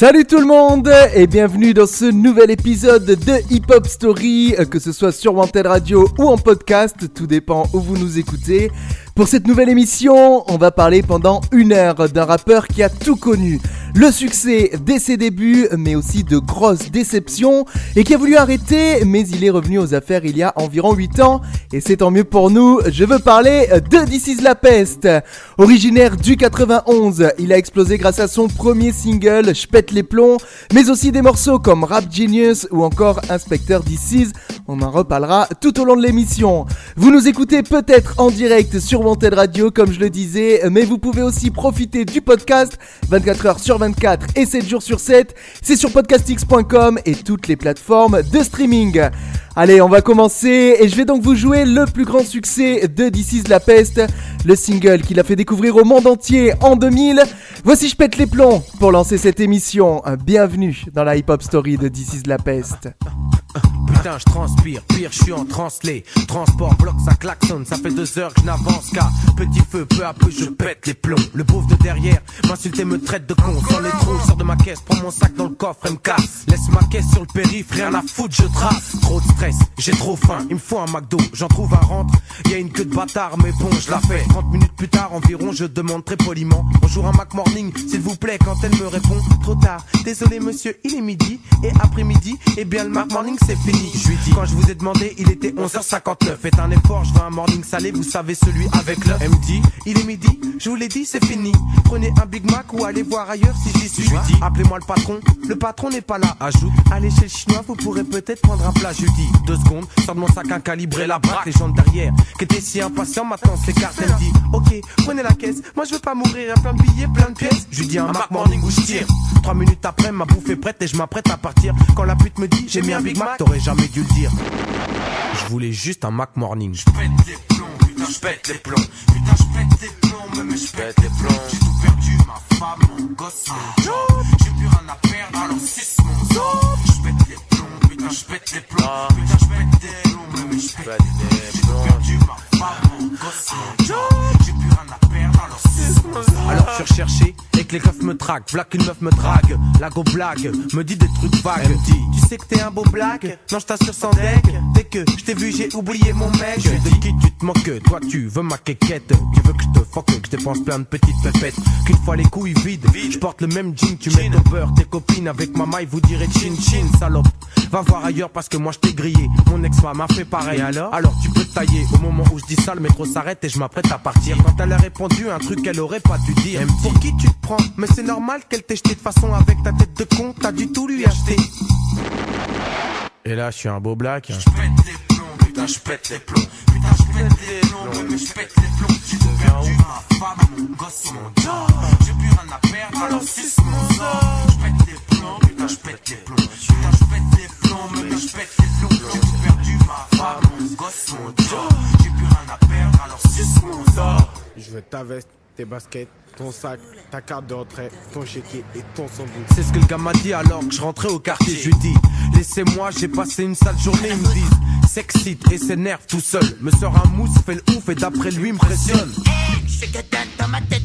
Salut tout le monde et bienvenue dans ce nouvel épisode de Hip Hop Story, euh, que ce soit sur Wanted Radio ou en podcast, tout dépend où vous nous écoutez. Pour cette nouvelle émission, on va parler pendant une heure d'un rappeur qui a tout connu. Le succès dès ses débuts, mais aussi de grosses déceptions, et qui a voulu arrêter, mais il est revenu aux affaires il y a environ 8 ans, et c'est tant mieux pour nous. Je veux parler de This is la peste. Originaire du 91, il a explosé grâce à son premier single, J'pète les plombs, mais aussi des morceaux comme Rap Genius ou encore Inspecteur DC's. On en reparlera tout au long de l'émission. Vous nous écoutez peut-être en direct sur Wanted Radio, comme je le disais, mais vous pouvez aussi profiter du podcast 24 heures sur 24 et 7 jours sur 7. C'est sur podcastx.com et toutes les plateformes de streaming. Allez, on va commencer et je vais donc vous jouer le plus grand succès de is la peste, le single qu'il a fait découvrir au monde entier en 2000. Voici je pète les plombs pour lancer cette émission. Bienvenue dans la hip-hop story de is la peste. Putain, je transpire, pire, je suis en translé. Transport, bloc, ça klaxonne, ça fait deux heures que je n'avance qu'à petit feu, peu à peu, je pète les plombs. Le pauvre de derrière m'insulte et me traite de con. Sans les trous, sors de ma caisse, prends mon sac dans le coffre et me casse. Laisse ma caisse sur le périph', rien à foutre, je trace. Trop de stress, j'ai trop faim, il me faut un McDo. J'en trouve un rentre, y a une queue de bâtard, mais bon, je la fais. 30 minutes plus tard environ, je demande très poliment. Bonjour un Mac Morning, s'il vous plaît, quand elle me répond, trop tard. Désolé monsieur, il est midi, et après-midi, eh bien le Morning c'est fini. Je lui dis, quand je vous ai demandé, il était 11h59. Faites un effort, je veux un morning salé, vous savez celui avec l'œuf. Elle me dit, il est midi, je vous l'ai dit, c'est fini. Prenez un Big Mac ou allez voir ailleurs si j'y suis. Je lui dis, appelez-moi le patron, le patron n'est pas là. Ajoute, allez chez le chinois, vous pourrez peut-être prendre un plat. Je lui dis, deux secondes, sors de mon sac un calibré, la braque, les gens derrière, qui étaient si impatients, maintenant s'écartent. Elle dit, ok, prenez la caisse, moi je veux pas mourir, un plein de billets, plein de pièces. Je lui dis, un Mac Morning où je tire. Trois minutes après, ma bouffe est prête et je m'apprête à partir. Quand la pute me dit, j'ai mis un Big Mac, t'aurais jamais dû le dire. Je voulais juste un Mac Morning. Je pète les plombs, putain, je pète les plombs. Putain, je pète les plombs, mais je pète les plombs. J'ai tout perdu, ma femme, mon gosse, mon job. J'ai plus rien à perdre, alors suce mon job. Je pète les plombs, putain, je pète les plombs. Putain, je pète les plombs, mais je pète les plombs. J'ai tout perdu, ma femme, alors je suis recherché et que les keufs me traquent. V'là qu'une meuf me drague. La go blague, me dit des trucs vagues. Tu sais que t'es un beau blague. Non, je t'assure sans deck. Dès que je t'ai vu, j'ai oublié mon mec. Je de qui tu te moques, toi tu veux ma quéquette. Tu veux que je te fuck, que je dépense plein de petites pépettes. Qu'une fois les couilles vides, je porte le même jean. Tu mets au beurre, tes copines avec ma maille, vous direz chin chin, salope. Va voir ailleurs parce que moi je t'ai grillé. Mon ex-femme a fait pareil. alors Alors tu peux tailler. Au moment où je dis ça, le métro s'arrête et je m'apprête à partir. Quand elle a répondu un truc qu'elle aurait pas dû dire. Pour qui tu te prends? Mais c'est normal qu'elle t'ait jeté de façon avec ta tête de con. T'as du tout lui acheter. Et là, je suis un beau black. Je pète les plombs, putain, je pète les plombs. Putain, je pète les plombs, mais je pète les plombs. J'ai perdu, ma femme, mon gosse, mon job. J'ai plus rien à perdre, alors suce mon sort. Je pète les plombs, putain, je pète les plombs. Putain, je pète les plombs, mais je pète les plombs. Ma femme, mon gosse, mon job. J'ai plus rien à perdre, alors suce mon sort. Je veux ta veste, tes baskets, ton sac, ta carte de retrait, ton chéquier et ton sandwich. C'est ce que le gars m'a dit alors que je rentrais au quartier. Je lui dis, laissez-moi, j'ai passé une sale journée. Ils me disent, s'excite et s'énerve tout seul. Me sort un mousse, fait le ouf et d'après lui impressionne. Je que t'as dans ma tête.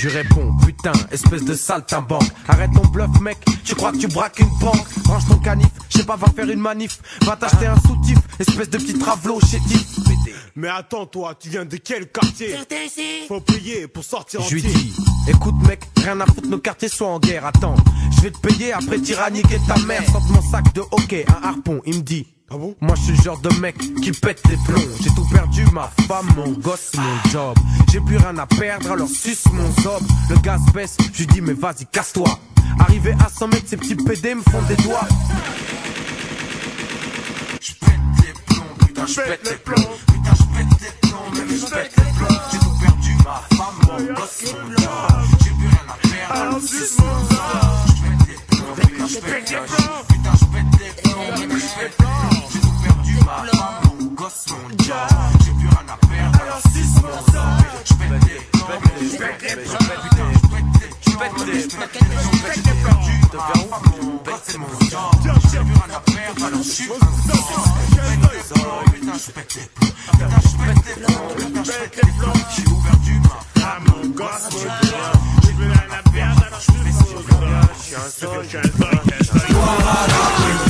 Je lui réponds, putain, espèce de saltimbanque. Arrête ton bluff, mec, tu crois que tu braques une banque. Range ton canif, je sais pas, va faire une manif. Va t'acheter un soutif, espèce de petit travelot chétif. Mais attends, toi, tu viens de quel quartier? Faut payer pour sortir Je lui dis, écoute mec, rien à foutre, nos quartiers sont en guerre, attends. Je vais te payer après tyranniquer ta mère. Sors de mon sac de hockey, un harpon, il me dit. Ah bon? Moi je suis le genre de mec qui pète les plombs. J'ai tout perdu, ma femme, mon gosse, mon job. J'ai plus rien à perdre, alors suce mon zob. Le gaz baisse, je lui dis mais vas-y casse-toi. Arrivé à 100 mètres, ces petits PD me font des doigts. Je pète les plombs, putain je pète les plombs. Putain je pète les plombs, mais je pète les plombs. J'ai tout perdu, ma femme, mon gosse, mon job. J'ai plus rien à perdre, alors suce mon zob Putain je pète les plombs Putain je pète les plombs, mon gars. J'ai plus rien à perdre, alors si mon ça. Je pète les, je pète les, je pète les, je pète les perdus. De vers où Bête, c'est mon genre. J'ai plus rien à perdre, alors je suis un sang. Je pète les plombs, putain, je pète les plombs. Putain, je pète les plombs, putain, je pète les plombs. J'ai ouvert du bras. Ah, mon gosse, mon gars. J'ai plus rien à perdre, alors je suis un sang. Je suis un sang, je suis un sang.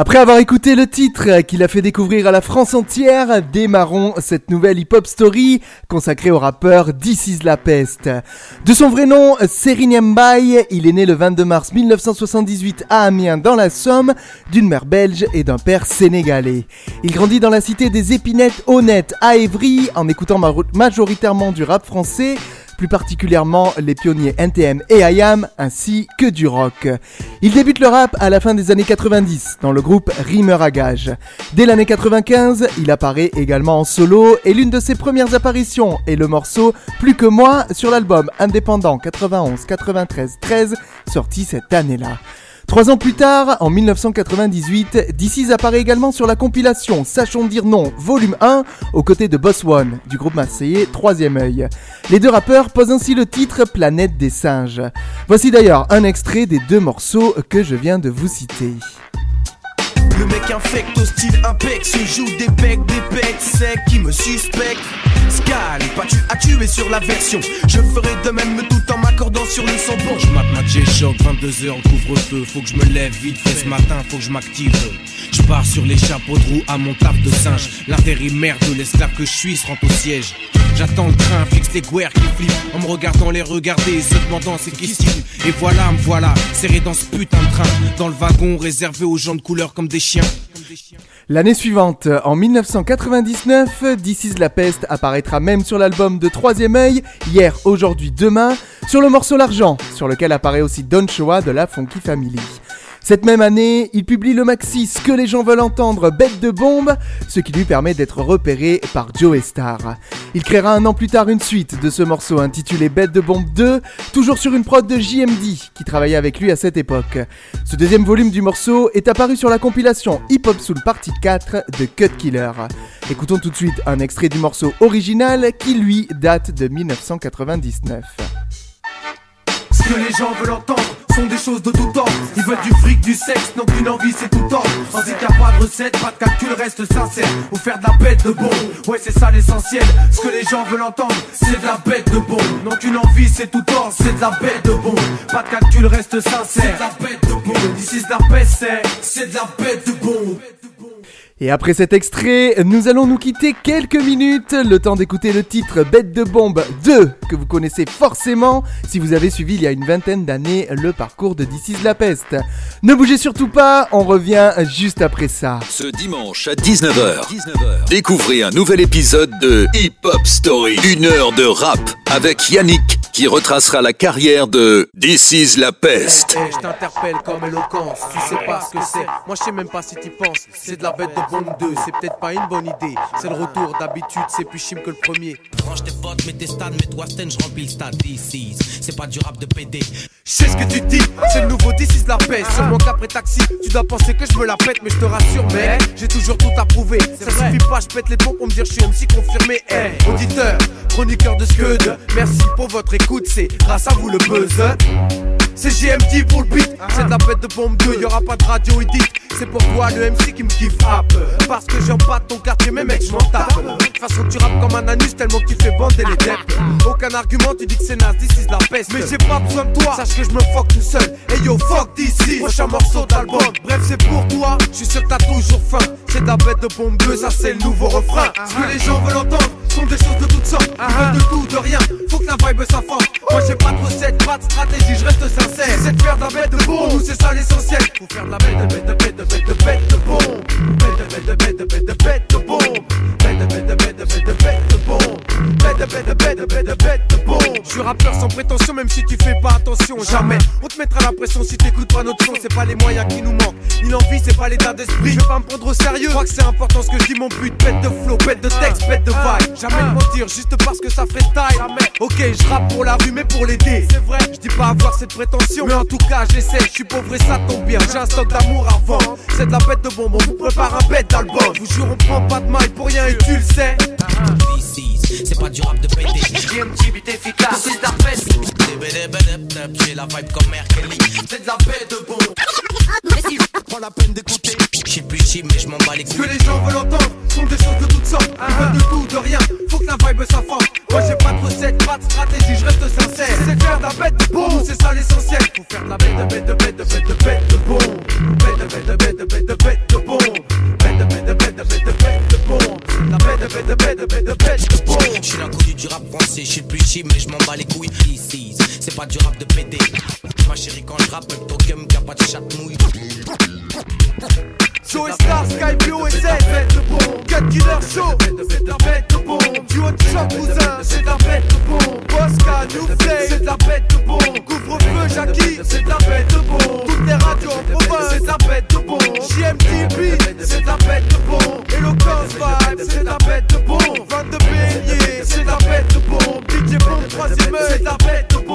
Après avoir écouté le titre qu'il a fait découvrir à la France entière, démarrons cette nouvelle hip-hop story consacrée au rappeur This is la peste. De son vrai nom, Serine Mbaye, il est né le 22 mars 1978 à Amiens dans la Somme, d'une mère belge et d'un père sénégalais. Il grandit dans la cité des Épinettes honnêtes à Évry en écoutant majoritairement du rap français, plus particulièrement les pionniers NTM et IAM, ainsi que du rock. Il débute le rap à la fin des années 90 dans le groupe Rimmer à gage. Dès l'année 95, il apparaît également en solo et l'une de ses premières apparitions est le morceau Plus que moi sur l'album indépendant 91-93-13 sorti cette année-là. Trois ans plus tard, en 1998, DC's apparaît également sur la compilation Sachons dire non, volume 1, aux côtés de Boss One, du groupe marseillais Troisième œil. Les deux rappeurs posent ainsi le titre Planète des singes. Voici d'ailleurs un extrait des deux morceaux que je viens de vous citer. Le mec infecte au style impec Se joue des becs, des becs secs qui me suspectent Scal, pas tu as tué sur la version. Je ferai de même tout en m'accordant sur le son. Bon Je ma G-Shock, 22h, couvre-feu Faut que je me lève vite fait ce matin, faut que je m'active. Je pars sur les chapeaux de roue à mon taf de singe. L'intérimaire de l'esclave que je suis se rend au siège. J'attends le train, fixe les guerres qui flippent. En me regardant les regarder, se demandant ces questions. Et voilà, me voilà, serré dans ce putain de train, dans le wagon réservé aux gens de couleur comme des L'année suivante, en 1999, This is la peste apparaîtra même sur l'album de Troisième œil, Hier, Aujourd'hui, Demain, sur le morceau L'argent, sur lequel apparaît aussi Don Shoah de la Funky Family. Cette même année, il publie le maxi Ce que les gens veulent entendre, Bête de bombe, ce qui lui permet d'être repéré par Joe Star. Il créera un an plus tard une suite de ce morceau intitulé Bête de bombe 2, toujours sur une prod de JMD qui travaillait avec lui à cette époque. Ce deuxième volume du morceau est apparu sur la compilation Hip Hop Soul Partie 4 de Cut Killer. Écoutons tout de suite un extrait du morceau original qui lui date de 1999. Ce que les gens veulent entendre des choses de tout temps. Ils veulent du fric, du sexe, non qu'une envie, c'est tout temps. Sans qu'il n'y a pas de recette, pas de calcul, reste sincère. Ou faire de la bête de bon, ouais, c'est ça l'essentiel. Ce que les gens veulent entendre, c'est de la bête de bon. Non qu'une envie, c'est tout temps, c'est de la bête de bon. Pas de calcul, reste sincère. C'est de la bête de bon. D'ici, c'est de la c'est de la bête de bon. Et après cet extrait, nous allons nous quitter quelques minutes, le temps d'écouter le titre Bête de bombe 2, que vous connaissez forcément si vous avez suivi il y a une vingtaine d'années le parcours de This la peste. Ne bougez surtout pas, on revient juste après ça. Ce dimanche à 19h, 19h. découvrez un nouvel épisode de Hip Hop Story, une heure de rap avec Yannick qui retracera la carrière de This is la peste. Hey, je t'interpelle comme éloquence, tu sais pas ce que c'est. Moi je sais même pas si t'y penses. C'est de la bête de bombe 2, c'est peut-être pas une bonne idée. C'est le retour d'habitude, c'est plus chim que le premier. Range tes potes, mets tes stades, mets-toi Sten, je remplis le stade. This c'est pas du rap de PD. Je sais ce que tu dis, c'est le nouveau This is la peste. Seulement qu'après taxi, tu dois penser que je me la pète, mais je te rassure, mec, j'ai toujours tout approuvé. Ça suffit pas, je pète les pompes pour me dire je suis MC confirmé. Hey, auditeur, chroniqueur de Scud, merci pour votre écoute écoute, c'est grâce à vous le buzz. C'est GMD pour le beat, c'est de la bête de bombe 2, y'aura pas de radio edit. C'est pour toi le MC qui me kiffe rap. Parce que j'en pas ton quartier, mais mec, j'm'en tape. De toute façon, tu rappes comme un anus tellement que tu fais bander les dettes. Aucun argument, tu dis que c'est naze, this is la peste. Mais j'ai pas besoin de toi, sache que je me fuck tout seul. Et yo, fuck d'ici, prochain morceau d'album. Bref, c'est pour toi, je suis sûr que t'as toujours faim. C'est de la bête de bombe 2, ça c'est le nouveau refrain. Ce que les gens veulent entendre sont des choses de toutes sortes. Ils de tout, de rien, faut que la vibe s'enfonce. Moi j'ai pas de recette, pas de stratégie, je reste sincère. C'est de faire de la bête de bombe, nous c'est ça l'essentiel. Faut faire de la bête de bête de bête de bête de bête de bombe. Bête de bête de bête de bête de bête de bombe. Bête de bête de bête de bête de bête de bombe. Bête de bête de bête de bête de suis rappeur sans prétention, même si tu fais pas attention. Jamais on te mettra la pression si t'écoutes pas notre son. C'est pas les moyens qui nous manquent, ni l'envie, c'est pas l'état d'esprit. Je vais pas me prendre au sérieux. Je crois que c'est important ce que je dis, mon but. Bête de flow, bête de texte, bête de vibe. Jamais de mentir, juste parce que ça ferait style. Ok, je rappe pour la rue, mais pour l'aider. C'est vrai, je dis pas avoir cette prétention. Mais en tout cas, j'essaie, je suis pauvre et ça tombe bien. J'ai un stock d'amour à vendre. C'est de la bête de bonbons, vous prépare un bête d'album. Vous jure, on prend pas de maille pour rien et tu le sais. D6, c'est pas du rap de pété. J'ai un petit bit efficace, c'est de la bête. J'ai la vibe comme R. Kelly. C'est de la bête de bon. Prends la peine d'écouter. J'suis plus chip, mais j'm'en bats les Ce que couilles. les gens veulent entendre sont des choses de toutes sortes. Ils veulent de tout, de rien. Faut que la vibe forte. Moi j'ai pas de recette, pas de stratégie, je reste sincère. C'est de faire de la bête de bon, c'est ça l'essentiel. Faut faire de la bête de bête de bête de bête de bête de bon. Bête de bête de bête de bête de bête de bon. Bon. J'suis l'inconnu du rap français, j'suis plus chip, mais j'm'en bats les couilles. D6, c'est pas du rap de pété. Ma chérie, quand j'rappe, ton gum, y'a pas de chatmouille. Joe Star, Sky Blue et Z, bête de bon. Cut Killer Show, c'est de la bête de bon. Duo de choc, cousin, c'est de la bête de bon. Bosca, New c'est de la bête de bon. Couvre-feu, Jackie, c'est de la bête de bon. Toutes les radios en province, c'est de la bête de bon. JMTV, c'est de la bête de bon. Eloquence Vibe, c'est de la bête de bon. 22 beignets, c'est de la bête de bon. DJ troisième œil, c'est de la bête de bon.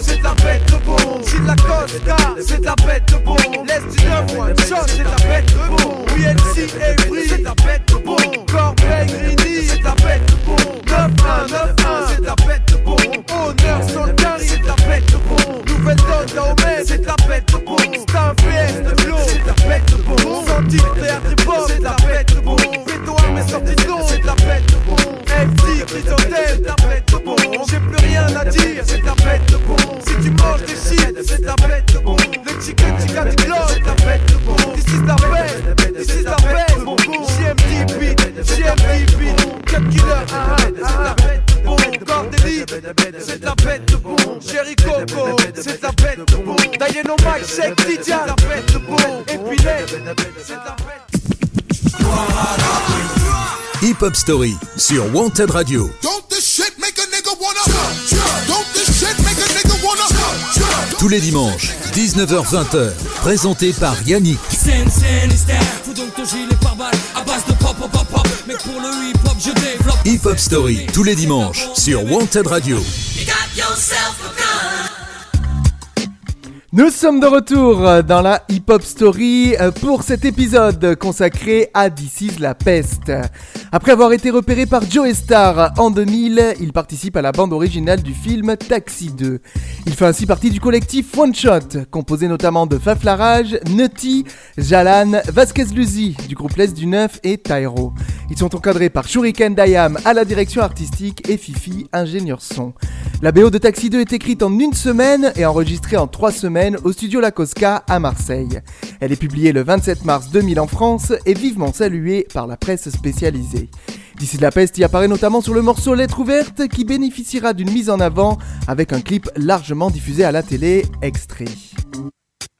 C'est de la bête de bon. Gilles Lacosta, c'est de la bête de bon. L'Est du Neuf, Shot, c'est de la bête de bon. WLC, Avery, c'est de la shit make a nigga wanna Tous les dimanches, 19h-20h, présenté par Yannick. Scène, scène, hystère, fous donc ton gilet par balle à base de pop, pop, pop, pop. Mais pour le hip hop, je développe. Hip Hop Story, tous les dimanches, sur Wanted Radio. Nous sommes de retour dans la Hip Hop Story euh, pour cet épisode consacré à This is la peste. Après avoir été repéré par Joe Star en 2000, il participe à la bande originale du film Taxi 2. Il fait ainsi partie du collectif One Shot, composé notamment de Faflarage, Nutty, Jalan, Vasquez Luzi du groupe Les du Neuf et Tyro. Ils sont encadrés par Shuriken Dayam à la direction artistique et Fifi, ingénieur son. La BO de Taxi 2 est écrite en une semaine et enregistrée en trois semaines au studio La Cosca à Marseille. Elle est publiée le 27 mars 2000 en France et vivement saluée par la presse spécialisée. D'ici de la peste y apparaît notamment sur le morceau Lettre ouverte qui bénéficiera d'une mise en avant avec un clip largement diffusé à la télé, extrait.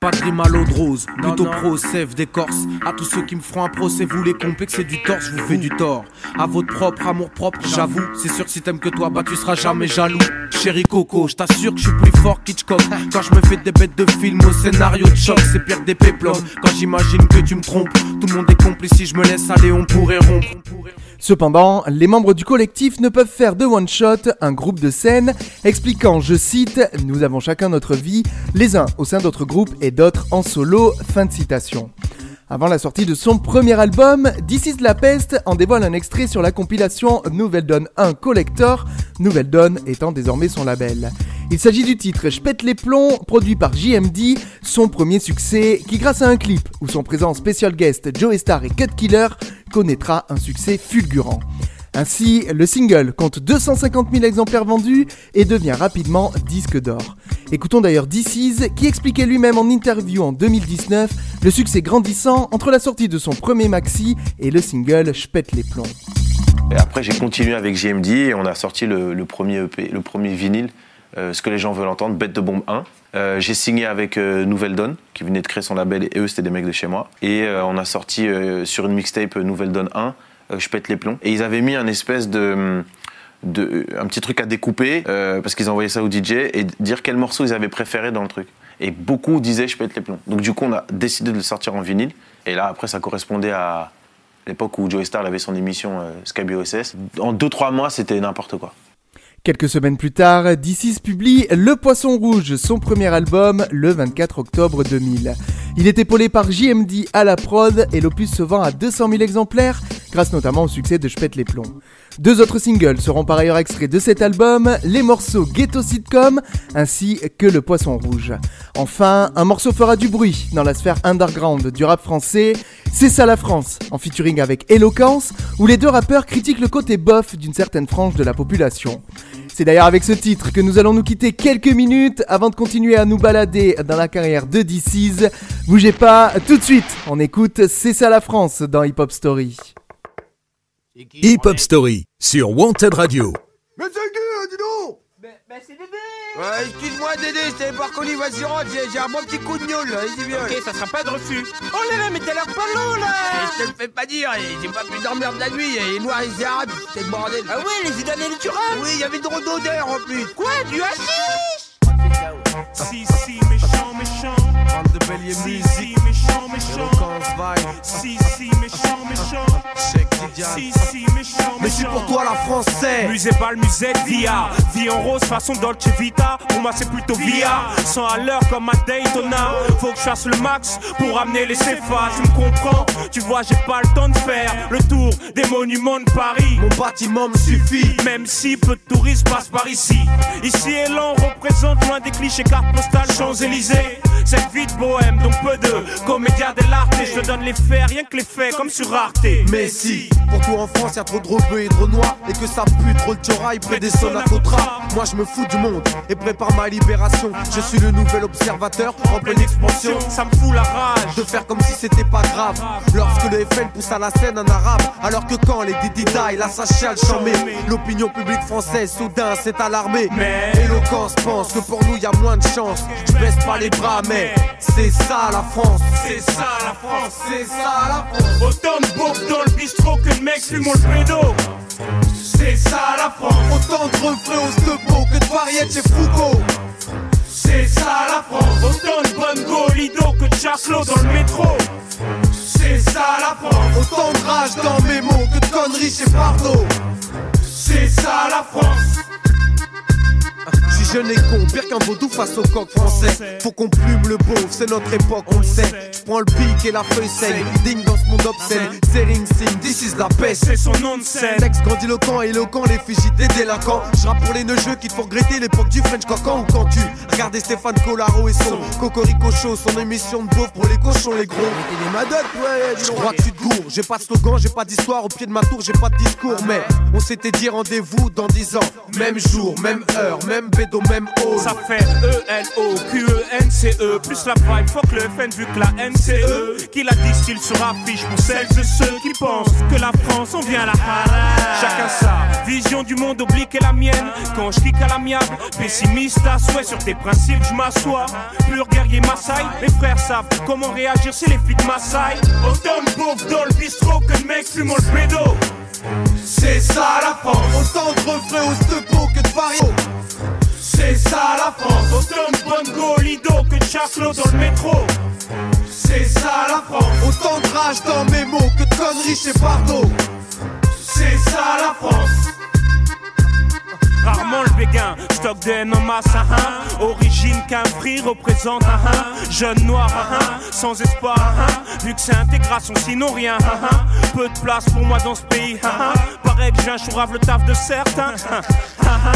Pas de rime à l'eau de rose, plutôt pro, sève d'écorce. À tous ceux qui me feront un procès, vous les complexez du tort, je vous fais du tort. À votre propre amour propre, j'avoue. C'est sûr, si t'aimes que toi, bah tu seras jamais jaloux. Chéri Coco, je t'assure que je suis plus fort qu'Hitchcock. Quand je me fais des bêtes de film au scénario de choc, c'est pire que des péplums. Quand j'imagine que tu me trompes, tout le monde est complice. Si je me laisse aller, on pourrait rompre. Cependant, les membres du collectif ne peuvent faire de One Shot un groupe de scène, expliquant, je cite, Nous avons chacun notre vie, les uns au sein d'autres groupes et d'autres en solo. Fin de citation. Avant la sortie de son premier album, This is la peste en dévoile un extrait sur la compilation Nouvelle Donne 1 Collector, Nouvelle Donne étant désormais son label. Il s'agit du titre Je pète les plombs, produit par JMD, son premier succès, qui grâce à un clip où sont présents en special guest Joe Star et Cut Killer, connaîtra un succès fulgurant. Ainsi, le single compte 250 000 exemplaires vendus et devient rapidement disque d'or. Écoutons d'ailleurs DC's qui expliquait lui-même en interview en 2019 le succès grandissant entre la sortie de son premier maxi et le single Je pète les plombs. Après, j'ai continué avec JMD et on a sorti le premier EP, le premier vinyle, euh, ce que les gens veulent entendre, Bête de Bombe 1. Euh, j'ai signé avec euh, Nouvelle Donne, qui venait de créer son label, et eux, c'était des mecs de chez moi. Et on a sorti sur une mixtape Nouvelle Donne 1, euh, Je pète les plombs. Et ils avaient mis un espèce de, de, un petit truc à découper, parce qu'ils envoyaient ça au DJ, et dire quel morceau ils avaient préféré dans le truc. Et beaucoup disaient je pète les plombs. Donc du coup, on a décidé de le sortir en vinyle. Et là, après, ça correspondait à l'époque où Joey Star avait son émission Skype OSS. En 2-3 mois, c'était n'importe quoi. Quelques semaines plus tard, DC's publie Le Poisson Rouge, son premier album, le 24 octobre 2000. Il est épaulé par JMD à la prod et l'opus se vend à 200 000 exemplaires, grâce notamment au succès de J'pète les plombs. Deux autres singles seront par ailleurs extraits de cet album, les morceaux Ghetto Sitcom ainsi que Le Poisson Rouge. Enfin, un morceau fera du bruit dans la sphère underground du rap français, C'est ça la France, en featuring avec Eloquence, où les deux rappeurs critiquent le côté bof d'une certaine frange de la population. C'est d'ailleurs avec ce titre que nous allons nous quitter quelques minutes avant de continuer à nous balader dans la carrière de DC's. Bougez pas, tout de suite, on écoute C'est ça la France dans Hip Hop Story. Hip Hop Story sur Wanted Radio. Mais c'est qui, hein, dis donc Bah c'est bébé Ouais, excuse-moi Dédé, je t'avais pas reconnu, vas-y rentre, j'ai un bon petit coup de gnôle là, vas-y viens. Ok, ça sera pas de refus. Oh là là, mais t'as l'air pas long là Et je te le fais pas dire, et j'ai pas pu dormir de la nuit, et les noirs et les arabes, c'était le bordel. Ah ouais, les idanés les turabes Oui, il y avait drôle d'odeur en plus. Quoi, du hashish Si, si, méchant, méchant. Si, musique, si, méchant, méchant. Si, si, méchant, méchant. Si, si, méchant, Mais c'est méchant. pour toi la français Musée pas le musée Via. Vie en rose façon Dolce Vita. Pour moi c'est plutôt Via. 100 à l'heure comme à Daytona. Faut que je fasse le max pour amener les CFA Tu me comprends? Tu vois j'ai pas le temps de faire Le tour des monuments de Paris. Mon bâtiment me suffit. Même si peu de touristes passent par ici. Ici on représente loin des clichés cartes postales Champs-Élysées. Cette vie de bohème, donc peu de comédia dell'arte. Et je te donne les faits, rien que les faits, comme sur Arte. Mais si, pour tout en France, y a trop de rebeux et trop noirs Et que ça pue trop le tiorail près des Sonacotra Moi je me fous du monde et prépare ma libération Je suis le nouvel observateur en pleine expansion Ça me fout la rage. de faire comme si c'était pas grave Lorsque le FN pousse à la scène un arabe Alors que quand les Didi die, la sachale chambée L'opinion publique française soudain s'est alarmée Mais- Éloquence pense que pour nous y a moins de chance Je baisse pas les bras mais c'est ça la France C'est ça la France. C'est ça la France Autant de beaufs dans le bistrot que de mecs fumant le pédo. C'est ça la France. Autant de refrains au stepo que de variétés chez Foucault C'est ça la France. Autant de bonnes go Lido que de Chaslo dans le métro. C'est ça la France. Autant de rage dans mes mots que de conneries chez Pardo C'est ça la France. Jeune et con, pire qu'un vaudou face au coq français. Faut qu'on plume le beau, c'est notre époque, on le sait. Je prends le pic et la feuille saigne, digne dans ce monde obscène. C'est Ring Sing, this is la peste C'est son nom de scène. Texte grandiloquent, éloquent, les fugis des délinquants. Je rappe pour les neugeux qui te font regretter l'époque du French Cocan Ou quand tu regardais Stéphane Collaro et son Cocorico Show Son émission de beauf pour les cochons, les gros. Et les madocs, ouais, je crois que tu te gourres. J'ai pas de slogan, j'ai pas d'histoire, au pied de ma tour j'ai pas de discours. Mais on s'était dit rendez-vous dans 10 ans. Même jour, même heure, même bédo, même hall. Ça fait E E-L-O-Q-E-N-C-E Plus la vibe, fuck le FN vu que la NCE Qui la distille sur affiche pour celles et ceux qui pensent que la France on vient à la parade. Chacun sa vision du monde oblique est la mienne. Quand je kick à l'amiable, pessimiste à souhait Sur tes principes je m'assois. Pur guerrier Maasai, mes frères savent comment réagir si les flics m'assaillent Autant de beaufs dans le bistrot que de mecs fumant le pédo. C'est ça la France. Autant de refrains au stepo que de C'est ça la France. Autant de bonnes go Lido que de Chaslo dans le métro. C'est ça la France. Autant de rage dans mes mots que de conneries chez Pardo C'est ça la France Rarement le béguin, stock de haine en masse, ah, ah. Origine qu'un prix représente, ah, ah. Jeune noir, ah, ah. sans espoir, ah, ah. Vu que c'est intégration, sinon rien, ah, ah. Peu de place pour moi dans ce pays, ah, ah. Paraît que j'ai un chourave le taf de certains, ah, ah, ah.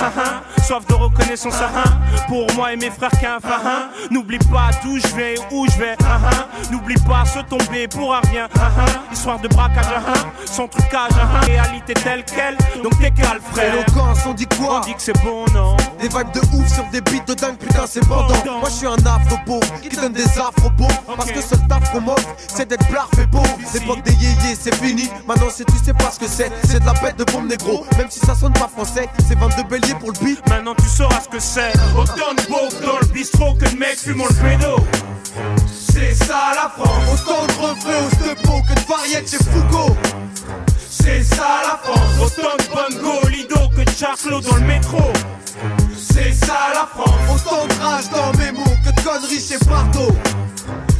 Ah, ah. Soif de reconnaissance, ah, ah. Pour moi et mes frères qu'un, ah, ah. N'oublie pas d'où je vais, où je vais, ah, ah. N'oublie pas se tomber pour rien, ah, ah. Histoire de braquage, ah, ah. Sans trucage, ah, ah. Réalité telle quelle, donc t'es calme, frère. Éloquence, on dit quoi On dit que c'est bon, non. Des vibes de ouf sur des beats de dingue, putain c'est bandant Moi je suis un afro qui donne des afro beaux Parce que seul taf qu'on m'offre, c'est d'être blarf et beau. L'époque des yéyés c'est fini, maintenant c'est tu sais pas ce que c'est C'est de la bête de bombe négro, même si ça sonne pas français C'est 22 béliers pour le beat. Maintenant tu sauras ce que c'est. Autant de beaufs dans le bistrot que de mecs fumant le pédo. C'est ça la France. Autant de refrains au stepo que de variétés chez Foucault. C'est ça la France. Autant de bonnes Clos dans le métro. C'est ça la France. Autant de rage dans mes mots que de conneries chez Pardo.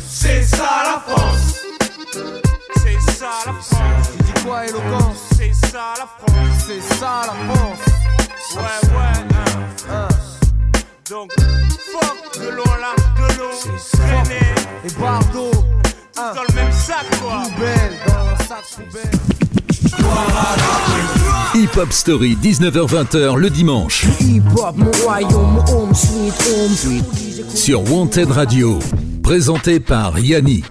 C'est ça la France. C'est ça la France. Tu dis quoi, éloquence? C'est ça la France. C'est ça la France. Ouais, ouais, hein. Donc, fuck de l'eau là, de l'eau, traîner. Et Bardo, Tous dans le même sac, quoi. poubelle, dans un sac poubelle. Hip Hop Story, 19h-20h le dimanche. Hip-hop, mon royaume, home sweet home. Sur Wanted Radio. Présenté par Yannick.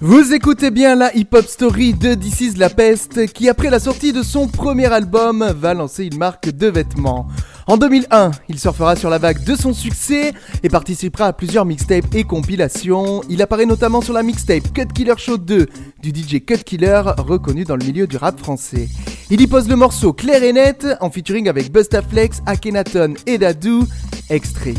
Vous écoutez bien la hip-hop story de This is La Peste qui après la sortie de son premier album va lancer une marque de vêtements. En 2001, il surfera sur la vague de son succès et participera à plusieurs mixtapes et compilations. Il apparaît notamment sur la mixtape Cut Killer Show 2 du DJ Cut Killer reconnu dans le milieu du rap français. Il y pose le morceau clair et net en featuring avec Bustaflex, Akhenaton et Dadou. Extrait.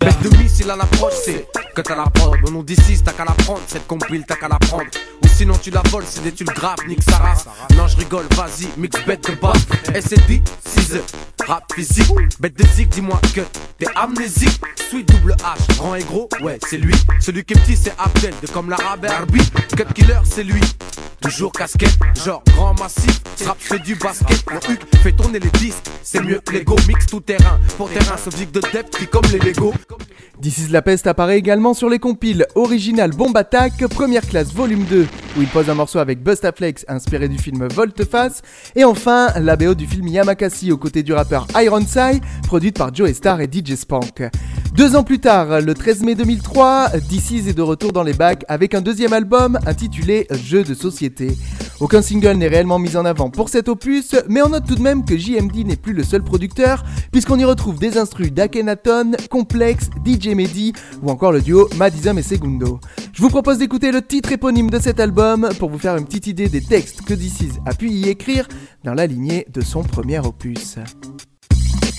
Bête de missile à l'approche, c'est que t'as la prod. Mon nom d'ici, t'as qu'à la prendre. Cette compile, t'as qu'à la prendre. Ou sinon tu la voles, c'est des tu le graves, nique sa race. Non, je rigole, vas-y, mix bête de base. SCD, 6 heures. Rap physique, bête de zig, dis-moi que t'es amnésique. Sweet double H, grand et gros, ouais, c'est lui. Celui qui est petit, c'est Abdel, de comme l'arabe Herbie. Cut killer, c'est lui. Toujours casquette, genre grand massif. Rap fait du basket. Le Huc fait tourner les disques. C'est mieux Lego, mix tout terrain. Pour terrain, subject de depth qui comme les Lego. This is La Peste apparaît également sur les compiles Original Bomb Attack, Première Classe Volume 2, où il pose un morceau avec Bustaflex inspiré du film Volteface, et enfin la BO du film Yamakasi aux côtés du rappeur Ironside, produite par Joe Star et DJ Spank. Deux ans plus tard, le 13 mai 2003, DC's est de retour dans les bacs avec un deuxième album intitulé Jeux de société. Aucun single n'est réellement mis en avant pour cet opus, mais on note tout de même que JMD n'est plus le seul producteur, puisqu'on y retrouve des instrus d'Akhenaton, Complex, DJ Mehdi ou encore le duo Madizam et Segundo. Je vous propose d'écouter le titre éponyme de cet album pour vous faire une petite idée des textes que DC's a pu y écrire dans la lignée de son premier opus.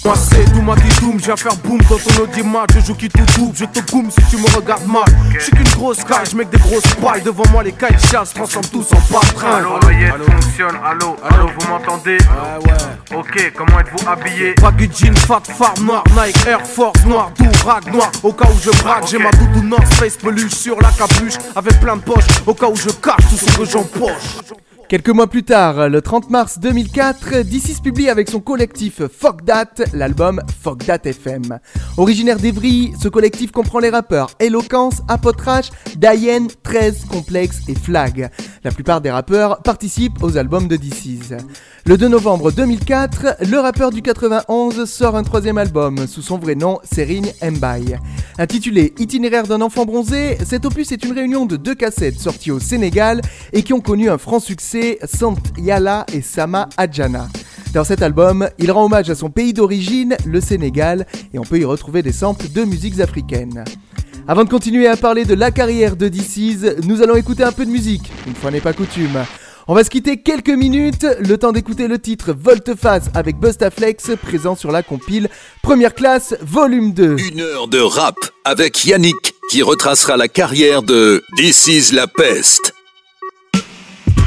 Moi c'est Douma qui doom, je viens faire boom dans ton audimat, je joue qui tout double, je te boum si tu me regardes mal. Je suis qu'une grosse caille, je que des grosses pailles devant moi, les cailles chasse transforment tous en patrin. Allô, l'oreillette fonctionne, allô, allô, vous m'entendez Ouais, ouais. Ok, comment êtes-vous habillé? Baggy jean, fat farm noir, Nike, Air Force noir, tout rag noir. Au cas où je braque, j'ai ma doudoune North Face peluche sur la capuche, avec plein de poches. Au cas où je cache tout ce que j'empoche. Quelques mois plus tard, le 30 mars 2004, D6 publie avec son collectif Fuck l'album Fuck FM. Originaire d'Evry, ce collectif comprend les rappeurs Eloquence, Apotrash, Diane, 13, Complex et Flag. La plupart des rappeurs participent aux albums de D6. Le 2 novembre 2004, le rappeur du 91 sort un troisième album sous son vrai nom, Serigne Mbaye. Intitulé Itinéraire d'un enfant bronzé, cet opus est une réunion de deux cassettes sorties au Sénégal et qui ont connu un franc succès, Sant Yala et Sama Adjana. Dans cet album, il rend hommage à son pays d'origine, le Sénégal, et on peut y retrouver des samples de musiques africaines. Avant de continuer à parler de la carrière de DC's, nous allons écouter un peu de musique, une fois n'est pas coutume. On va se quitter quelques minutes, le temps d'écouter le titre Volteface avec Bustaflex, présent sur la compile Première classe, volume 2. Une heure de rap avec Yannick qui retracera la carrière de This is la peste.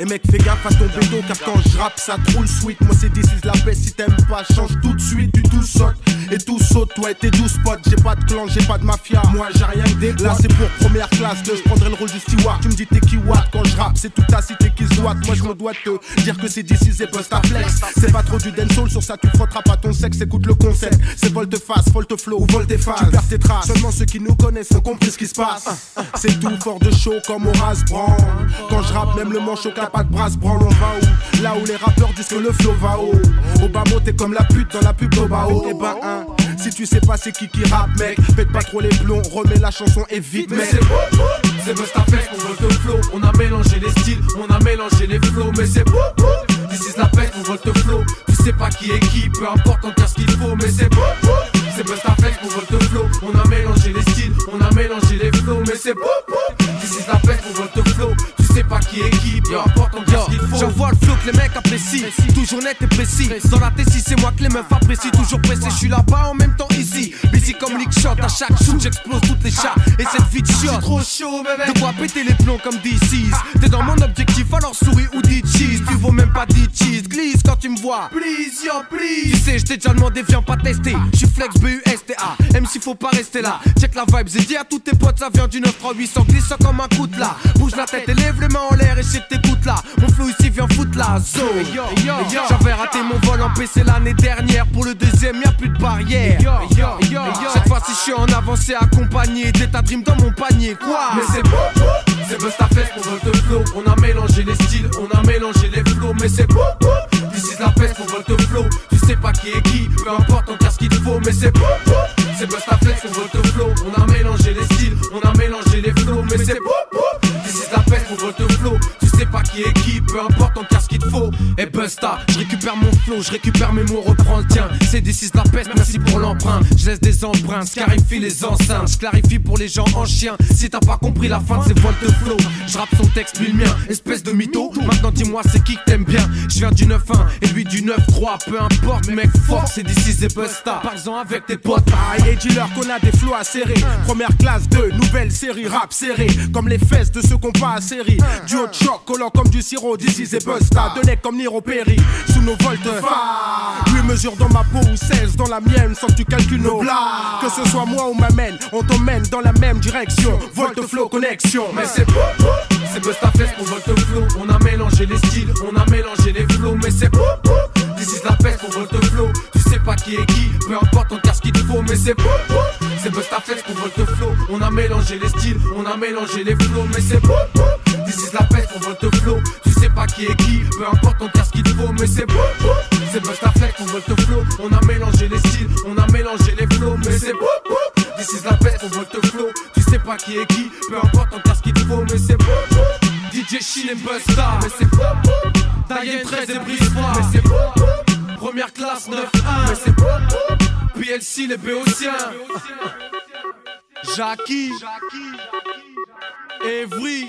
Et mec, fais gaffe à ton bédo, car quand je rappe, ça troule sweet. Moi, c'est 10 la paix, si t'aimes pas, change tout de suite, tu tout saute. Et tout saute, ouais, t'es 12 potes. J'ai pas de clan, j'ai pas de mafia. Moi, j'ai rien que des Là, c'est pour première classe, je prendrai le rôle du steward. Tu me dis t'es qui watt quand je rappe, c'est toute ta cité qui se doit. Moi, je me dois te dire que c'est 10 et Bustaflex. C'est pas trop du dancehall, sur ça, tu frotteras pas ton sexe. Écoute le concept, c'est volte-face, volte-flow ou volte-face. Tu perds tes traces. Seulement ceux qui nous connaissent ont compris ce qui se passe. C'est tout fort de chaud comme au Brand. Quand je rappe, même le manchot qui a pas de bras se branle, on va où Là où les rappeurs disent que le flow va haut. Au bas mot, t'es comme la pute dans la pub d'Obao. Et ben, hein, si tu sais pas c'est qui qui rappe, mec, faites pas trop les plombs, remets la chanson et vite, mec. c'est beau, c'est Bustaflex pour Volte Flow. On a mélangé les styles, on a mélangé les flows, mais c'est beau, This is la peste pour Volte Flow. Tu sais pas qui est qui, peu importe encore ce qu'il faut, mais c'est beau, c'est Bustaflex pour Volte Flow. On a mélangé les styles, on a mélangé les flows, mais c'est beau, This is la peste pour Volte Flow. Tu sais pas qui est qui, peu importe on dit ce qu'il faut. J'envoie le flow que les mecs apprécient, toujours net et précis. Dans la T6, c'est moi que les meufs apprécient, toujours pressé. Je suis là-bas en même temps ici. Busy comme Lick Shot, à chaque shoot j'explose toutes les chats. Et cette vie de shot, trop chaud, bébé. de quoi péter les plombs comme DC's. T'es dans mon objectif, alors souris ou dis cheese. Tu vaux même pas 10 cheese, glisse quand tu me vois. Please, yo, Tu please. sais, je t'ai déjà demandé, viens pas tester. J'suis flex B-U-S-T-A. Même s'il faut pas rester là. Check la vibe, j'ai dit à tous tes potes, ça vient du 93800. Glisse comme un coup de là. Bouge la tête et lève les mains en l'air et que t'écoutes là. Mon flow ici vient foutre la zone. J'avais raté mon vol en PC l'année dernière. Pour le deuxième, y'a plus de barrière. Cette fois-ci, je suis en avancée accompagné. T'es ta dream dans mon panier, quoi? Mais c'est beau, c'est Bustafest pour Volt Flow. On a mélangé les styles, on a mélangé les flows. Mais c'est beau, this is la peste pour Volt Flow. Tu sais pas qui est qui, peu importe, on casse ce qu'il faut. Mais c'est beau, c'est Bustafest pour Volt Flow. On a mélangé les styles, on a mélangé les flows. Mais c'est beau, this is la peu importe, on casse ce qu'il faut. Et Busta, je récupère mon flow, je récupère mes mots, reprends le tien. C'est d'ici la peste, merci pour l'emprunt. Je laisse des empreintes, je clarifie les enceintes, je clarifie pour les gens en chien. Si t'as pas compris la fin de ces volte flow, je rappe son texte, lui le mien, espèce de mytho. Maintenant dis-moi c'est qui que t'aimes bien? Je viens du 9-1 et lui du 9-3, peu importe, mec fort, c'est d'ici c'est Busta. Parle-en avec tes potes. Et dis-leur qu'on a des flots à serrer. Première classe de nouvelle série rap serré. Comme les fesses de ceux qu'on pas à série. Du haut de choc, collant comme du sirop. D'ici c'est Busta. De comme Niro Perry. Sous nos voltes. Lui mesure dans ma peau ou 16 dans la mienne sans que tu calcules nos blagues. Que ce soit moi ou ma mène, on t'emmène dans la même direction. Volte flow connexion. Mais c'est beau, c'est Bustafest pour Volt Flow. On a mélangé les styles, on a mélangé les flows. Mais c'est beau, this is la peste pour Volt Flow. Tu sais pas qui est qui, peu importe, on casse qu'il te faut. Mais c'est beau, c'est Bustafest pour Volt Flow. On a mélangé les styles, on a mélangé les flows. Mais c'est beau, this is la peste pour Volt Flow. Tu sais pas qui est qui, peu importe, on casse ce qu'il te faut. Mais c'est beau, c'est Bustafest pour Volt Flow. On a mélangé les styles, on a mélangé les flows. Mais c'est beau, this is la peste pour Volt Flow. Tu sais pas qui est qui, peu importe, on casse ce qu'il te faut. Mais c'est beau. DJ Shin et Busta, Mais c'est beau, Diane 13 et Brisbane. mais c'est beau, Première classe 9-1, mais c'est beau, PLC les Béotiens. Jackie, Evry,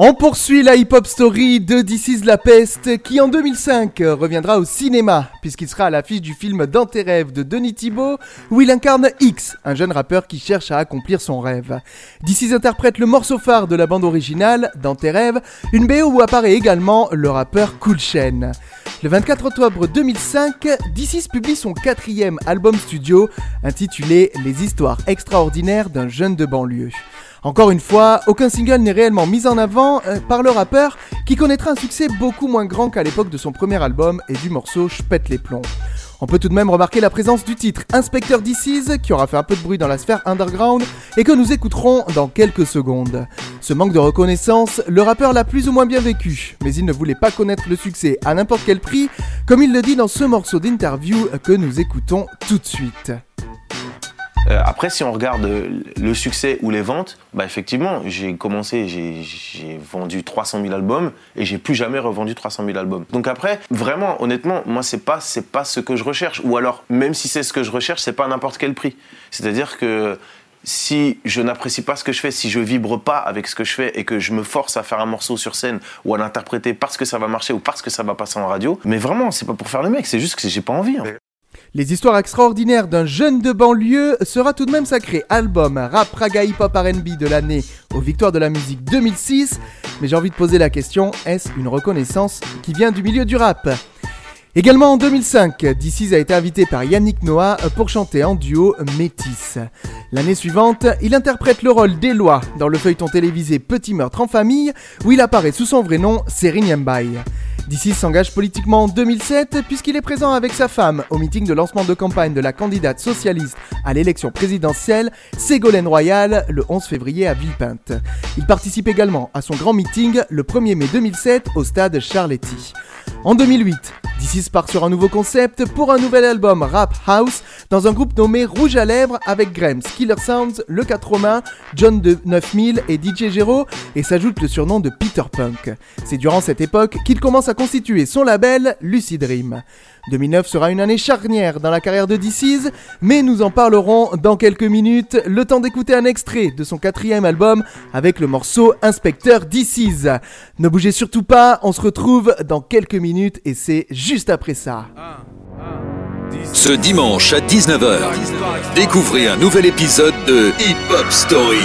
On poursuit la hip-hop story de This is la peste qui en 2005 euh, reviendra au cinéma puisqu'il sera à l'affiche du film Dans tes rêves de Denis Thibault où il incarne X, un jeune rappeur qui cherche à accomplir son rêve. This is interprète le morceau phare de la bande originale, Dans tes rêves, une BO où apparaît également le rappeur Cool Chain. Le 24 octobre 2005, This publie son quatrième album studio intitulé Les histoires extraordinaires d'un jeune de banlieue. Encore une fois, aucun single n'est réellement mis en avant euh, par le rappeur qui connaîtra un succès beaucoup moins grand qu'à l'époque de son premier album et du morceau Je pète les plombs. On peut tout de même remarquer la présence du titre Inspecteur DC's qui aura fait un peu de bruit dans la sphère underground et que nous écouterons dans quelques secondes. Ce manque de reconnaissance, le rappeur l'a plus ou moins bien vécu, mais il ne voulait pas connaître le succès à n'importe quel prix, comme il le dit dans ce morceau d'interview que nous écoutons tout de suite. Euh, après, si on regarde euh, le succès ou les ventes, bah effectivement, j'ai commencé, j'ai- vendu 300 000 albums et j'ai plus jamais revendu 300 000 albums. Donc après, vraiment, honnêtement, moi, c'est pas, c'est pas ce que je recherche. Ou alors, même si c'est ce que je recherche, c'est pas à n'importe quel prix. C'est-à-dire que si je n'apprécie pas ce que je fais, si je vibre pas avec ce que je fais et que je me force à faire un morceau sur scène ou à l'interpréter parce que ça va marcher ou parce que ça va passer en radio, mais vraiment, c'est pas pour faire le mec, c'est juste que j'ai pas envie. hein. Les histoires extraordinaires d'un jeune de banlieue sera tout de même sacré album rap raga hip R&B de l'année aux Victoires de la musique 2006. Mais j'ai envie de poser la question, est-ce une reconnaissance qui vient du milieu du rap? Également en 2005, DC's a été invité par Yannick Noah pour chanter en duo Métis. L'année suivante, il interprète le rôle d'Éloi dans le feuilleton télévisé Petit meurtre en famille, où il apparaît sous son vrai nom, Serine Mbaye. D'ici s'engage politiquement en 2007 puisqu'il est présent avec sa femme au meeting de lancement de campagne de la candidate socialiste à l'élection présidentielle Ségolène Royal le 11 février à Villepinte. Il participe également à son grand meeting le 1er mai 2007 au stade Charletti. En 2008, D6 part sur un nouveau concept pour un nouvel album Rap House dans un groupe nommé Rouge à lèvres avec Grems, Killer Sounds, Le 4 Romain, John de 9000 et DJ Gero et s'ajoute le surnom de Peter Punk. C'est durant cette époque qu'il commence à constituer son label Lucid Dream. 2009 sera une année charnière dans la carrière de DC's, mais nous en parlerons dans quelques minutes. Le temps d'écouter un extrait de son quatrième album avec le morceau Inspecteur DC's. Ne bougez surtout pas, on se retrouve dans quelques minutes et c'est juste après ça. Ce dimanche à 19h, découvrez un nouvel épisode de Hip Hop Story.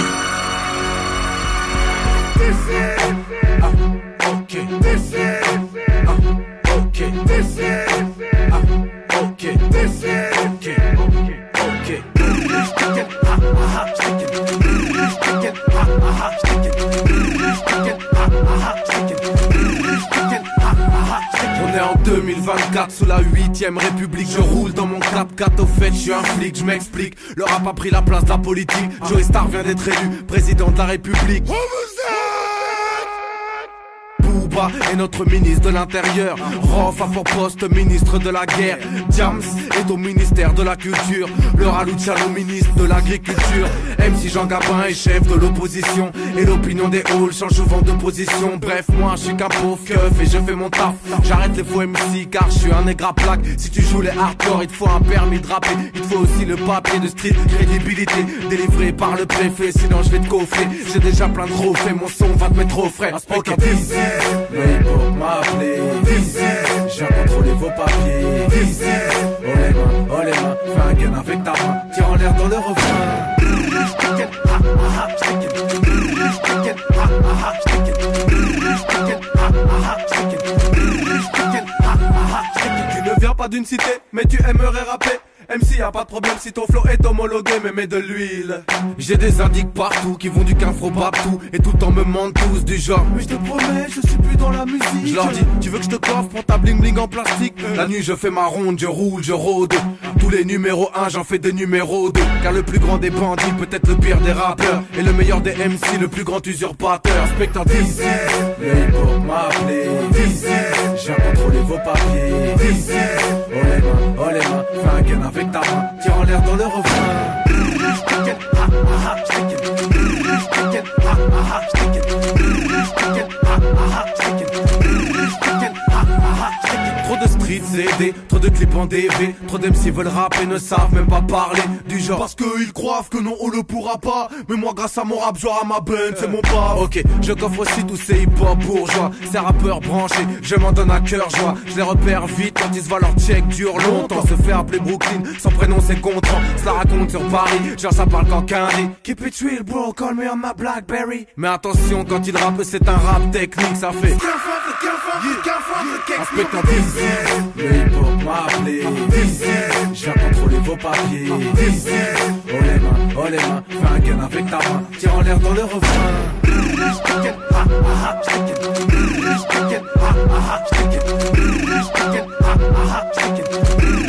On est en 2024 sous la 8ème République. Je roule dans mon 4x4 au fait je suis un flic Je m'explique. Le rap a pris la place de la politique. Joey Star vient d'être élu président de la République Est notre ministre de l'Intérieur. Rof a pour poste ministre de la guerre. Diams est au ministère de la Culture. Le Raluciano ministre de l'Agriculture. MC Jean Gabin est chef de l'opposition. Et l'opinion des halls change souvent de position. Bref, moi je suis qu'un pauvre keuf et je fais mon taf. J'arrête les faux MC car je suis un nègre à plaque. Si tu joues les hardcore, il te faut un permis de rapper. Il te faut aussi le papier de street crédibilité. Délivré par le préfet, sinon je vais te coffrer. J'ai déjà plein de trophées, mon son va te mettre au frais. Ok, d'ici, le hip-hop m'a appelé. D'ici, j'ai contrôlé vos papiers. D'ici, oh les mains, oh les mains, fais un gain avec ta main. Tire en l'air dans le refrain. Tu ne viens pas d'une cité, mais tu aimerais rapper. MC, y'a pas de problème si ton flow est homologué, mais mets de l'huile. J'ai des indices partout qui vont du quinfro partout, et tout en me mentent tous du genre. Mais je te promets, je suis plus dans la musique. Je leur dis, tu veux que je te coffre pour ta bling bling en plastique? La nuit, je fais ma ronde, je roule, je rôde. Tous les numéros 1, j'en fais des numéros 2. Car le plus grand des bandits, peut-être le pire des rappeurs, et le meilleur des MC, le plus grand usurpateur. Spectre d'ici, le hip-hop m'a appelé. D'ici, j'ai contrôlé vos papiers. D'ici, oh les mains, oh les mains, fais un gain avec ta main, tire en l'air dans le refrain. Trop de street CD, trop de clips en DV, trop d'MC veulent rapper, ne savent même pas parler du genre. Parce qu'ils croient que non, on le pourra pas. Mais moi, grâce à mon rap, j'aurai ma benne, c'est mon pas. Ok, je coffre aussi tous ces hip-hop bourgeois, ces rappeurs branchés, je m'en donne à cœur joie. Je les repère vite quand ils se voient leur check dure longtemps. Se faire appeler Brooklyn, son prénom c'est Gontran. Cela raconte sur Paris, genre ça parle qu'en quinri. Keep it real, bro, call me on my Blackberry. Mais attention, quand il rappe, c'est un rap technique, ça fait. J'ai contrôlé vos papiers. Oh les mains, les mains, fais un gain avec ta main. Tire en l'air dans le une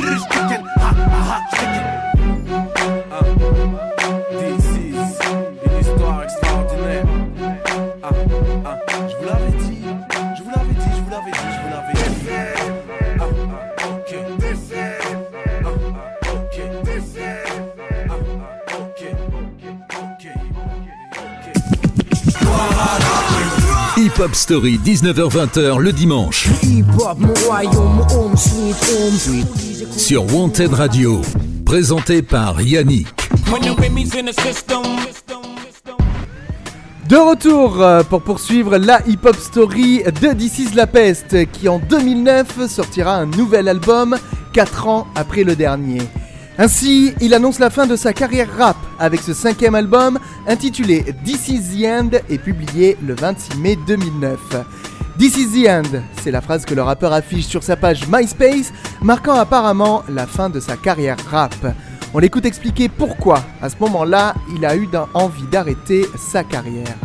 Hip Hop Story, 19h-20h le dimanche. Sur Wanted Radio. Présenté par Yannick. De retour euh, pour poursuivre la hip-hop story de This is La Peste qui en 2009 sortira un nouvel album 4 ans après le dernier. Ainsi, il annonce la fin de sa carrière rap avec ce cinquième album intitulé This is the End et publié le 26 mai 2009. This is the End, c'est la phrase que le rappeur affiche sur sa page MySpace, marquant apparemment la fin de sa carrière rap. On l'écoute expliquer pourquoi, à ce moment-là, il a eu envie d'arrêter sa carrière.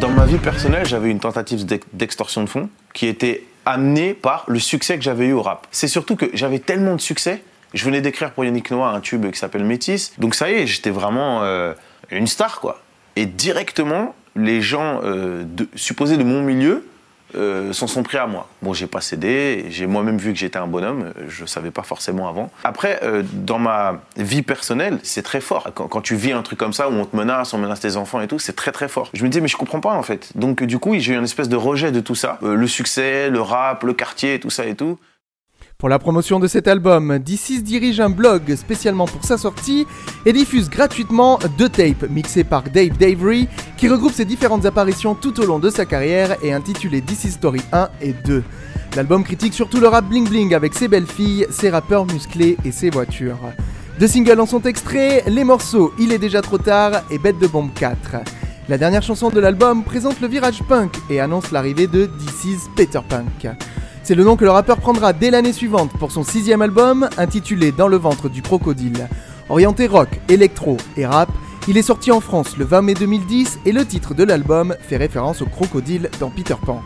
Dans ma vie personnelle, j'avais une tentative d'ex- d'extorsion de fonds qui était amenée par le succès que j'avais eu au rap. C'est surtout que j'avais tellement de succès. Je venais d'écrire pour Yannick Noah un tube qui s'appelle Métis. Donc ça y est, j'étais vraiment euh, une star, quoi. Et directement, les gens euh, supposés de mon milieu euh, s'en sont pris à moi. Bon, j'ai pas cédé, j'ai moi-même vu que j'étais un bonhomme, je savais pas forcément avant. Après, dans ma vie personnelle, c'est très fort. Quand, tu vis un truc comme ça, où on te menace, on menace tes enfants et tout, c'est très très fort. Je me disais, mais je comprends pas en fait. Donc du coup, j'ai eu une espèce de rejet de tout ça. Le succès, le rap, le quartier, tout ça et tout. Pour la promotion de cet album, D6 dirige un blog spécialement pour sa sortie et diffuse gratuitement deux tapes mixées par Dave Davery qui regroupe ses différentes apparitions tout au long de sa carrière et intitulé D6 Story 1 et 2. L'album critique surtout le rap bling bling avec ses belles filles, ses rappeurs musclés et ses voitures. Deux singles en sont extraits, les morceaux Il est déjà trop tard et Bête de bombe 4. La dernière chanson de l'album présente le virage punk et annonce l'arrivée de DC's Peter Punk. C'est le nom que le rappeur prendra dès l'année suivante pour son sixième album, intitulé Dans le ventre du crocodile. Orienté rock, électro et rap, il est sorti en France le 20 mai 2010 et le titre de l'album fait référence au crocodile dans Peter Pan.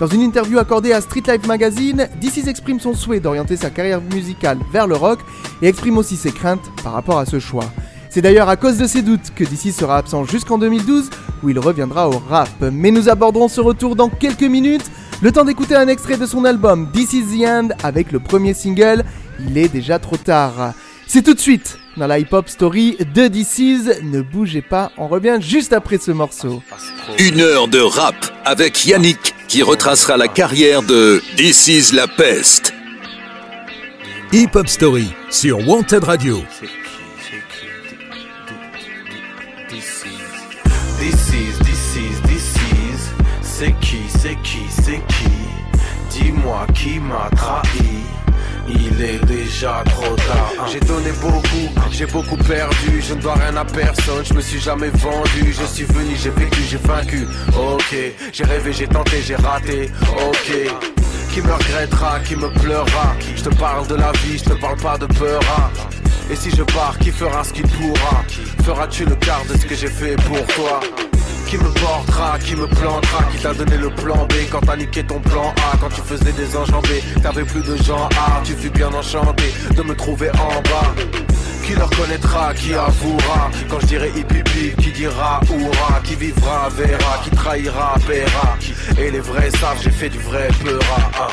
Dans une interview accordée à Street Life Magazine, DC's exprime son souhait d'orienter sa carrière musicale vers le rock et exprime aussi ses craintes par rapport à ce choix. C'est d'ailleurs à cause de ces doutes que DC sera absent jusqu'en 2012 où il reviendra au rap. Mais nous aborderons ce retour dans quelques minutes. Le temps d'écouter un extrait de son album This is the End avec le premier single Il est déjà trop tard. C'est tout de suite dans la hip-hop story de DC's. Ne bougez pas, on revient juste après ce morceau. Une heure de rap avec Yannick qui retracera la carrière de This is la peste. Hip Hop Story sur Wanted Radio. This is, this is. C'est qui, c'est qui, c'est qui? Dis-moi qui m'a trahi. Il est déjà trop tard. J'ai donné beaucoup, j'ai beaucoup perdu. Je ne dois rien à personne, je me suis jamais vendu. Je suis venu, j'ai vécu, j'ai vaincu. Ok, j'ai rêvé, j'ai tenté, j'ai raté. Ok. Qui me regrettera, qui me pleurera? Je te parle de la vie, je te parle pas de peur. Et si je pars, qui fera ce qu'il pourra? Feras-tu le quart de ce que j'ai fait pour toi? Qui me portera, qui me plantera, qui t'a donné le plan B quand t'as niqué ton plan A, quand tu faisais des enjambées, t'avais plus de gens A, tu fus bien enchanté de me trouver en bas. Qui le reconnaîtra, qui avouera? Quand je dirai hip hip hip, qui dira oura Qui vivra, verra, qui trahira, paiera? Et les vrais savent, j'ai fait du vrai peura. Ah.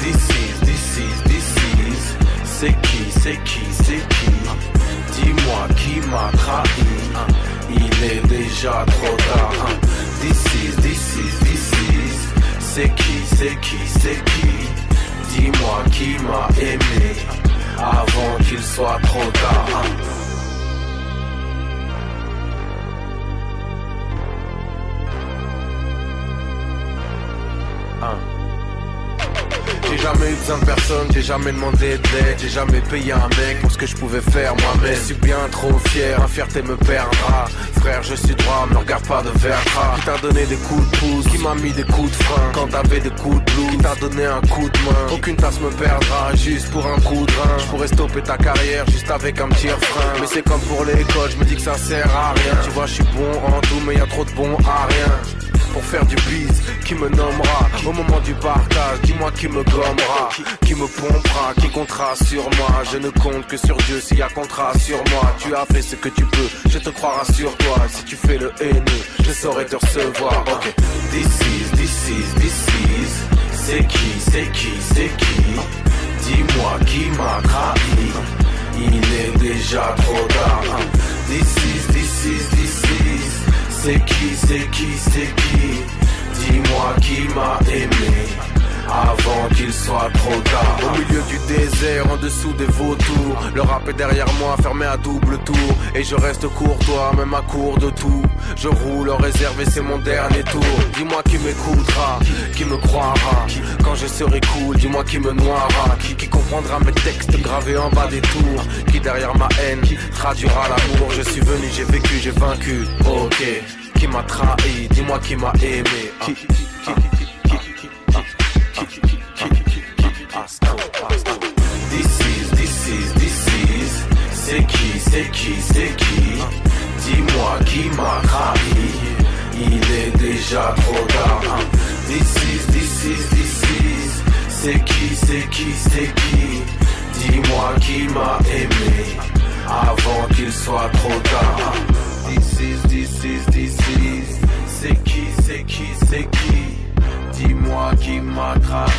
This is, this is, this is. C'est qui, c'est qui, c'est qui? Dis-moi qui m'a trahi ah. Il est déjà trop tard ah. This is, this is, this is C'est qui, c'est qui, c'est qui? Dis-moi qui m'a aimé avant qu'il soit trop tard. Jamais eu besoin de personne, j'ai jamais demandé de l'aide, j'ai jamais payé un mec pour ce que je pouvais faire moi-même. Je suis bien trop fier, la fierté me perdra. Frère, je suis droit, me regarde pas de verra. Qui t'a donné des coups de pouce, qui m'a mis des coups de frein quand t'avais des coups de blues? Qui t'a donné un coup de main, aucune tasse me perdra juste pour un coup de rein. Je pourrais stopper ta carrière juste avec un petit refrain. Mais c'est comme pour l'école, je me dis que ça sert à rien. Tu vois, je suis bon en tout, mais y a trop de bon à rien pour faire du bise, qui me nommera au moment du partage, dis-moi qui me gommera, qui me pompera, qui comptera sur moi, je ne compte que sur Dieu s'il y a contrat sur moi, tu as fait ce que tu peux, je te crois rassure-toi, si tu fais le haineux, je saurai te recevoir, ok, this is, this is, this is, c'est qui, c'est qui, c'est qui, dis-moi qui m'a trahi, il est déjà trop tard, this is, this is, this is, c'est qui, c'est qui, c'est qui? Dis-moi qui m'a aimé avant qu'il soit trop tard. Au milieu du désert, en dessous des vautours. Le rap est derrière moi, fermé à double tour. Et je reste courtois, même à court de tout. Je roule en réserve et c'est mon dernier tour. Dis-moi qui m'écoutera, qui me croira. Quand je serai cool, dis-moi qui me noiera Qui, qui comprendra mes textes gravés en bas des tours. Qui derrière ma haine traduira l'amour. Je suis venu, j'ai vécu, j'ai vaincu, ok. Qui m'a trahi, dis-moi qui m'a aimé. Qui, qui, qui, This is, this is, this is C'est qui, c'est qui, c'est qui? Dis-moi qui m'a trahi il est déjà trop tard. This is, this is, this is. C'est qui, c'est qui, c'est qui? Dis-moi qui m'a aimé avant qu'il soit trop tard. This is, this is, this is. C'est qui, c'est qui, c'est qui? Dis-moi qui m'a trahi.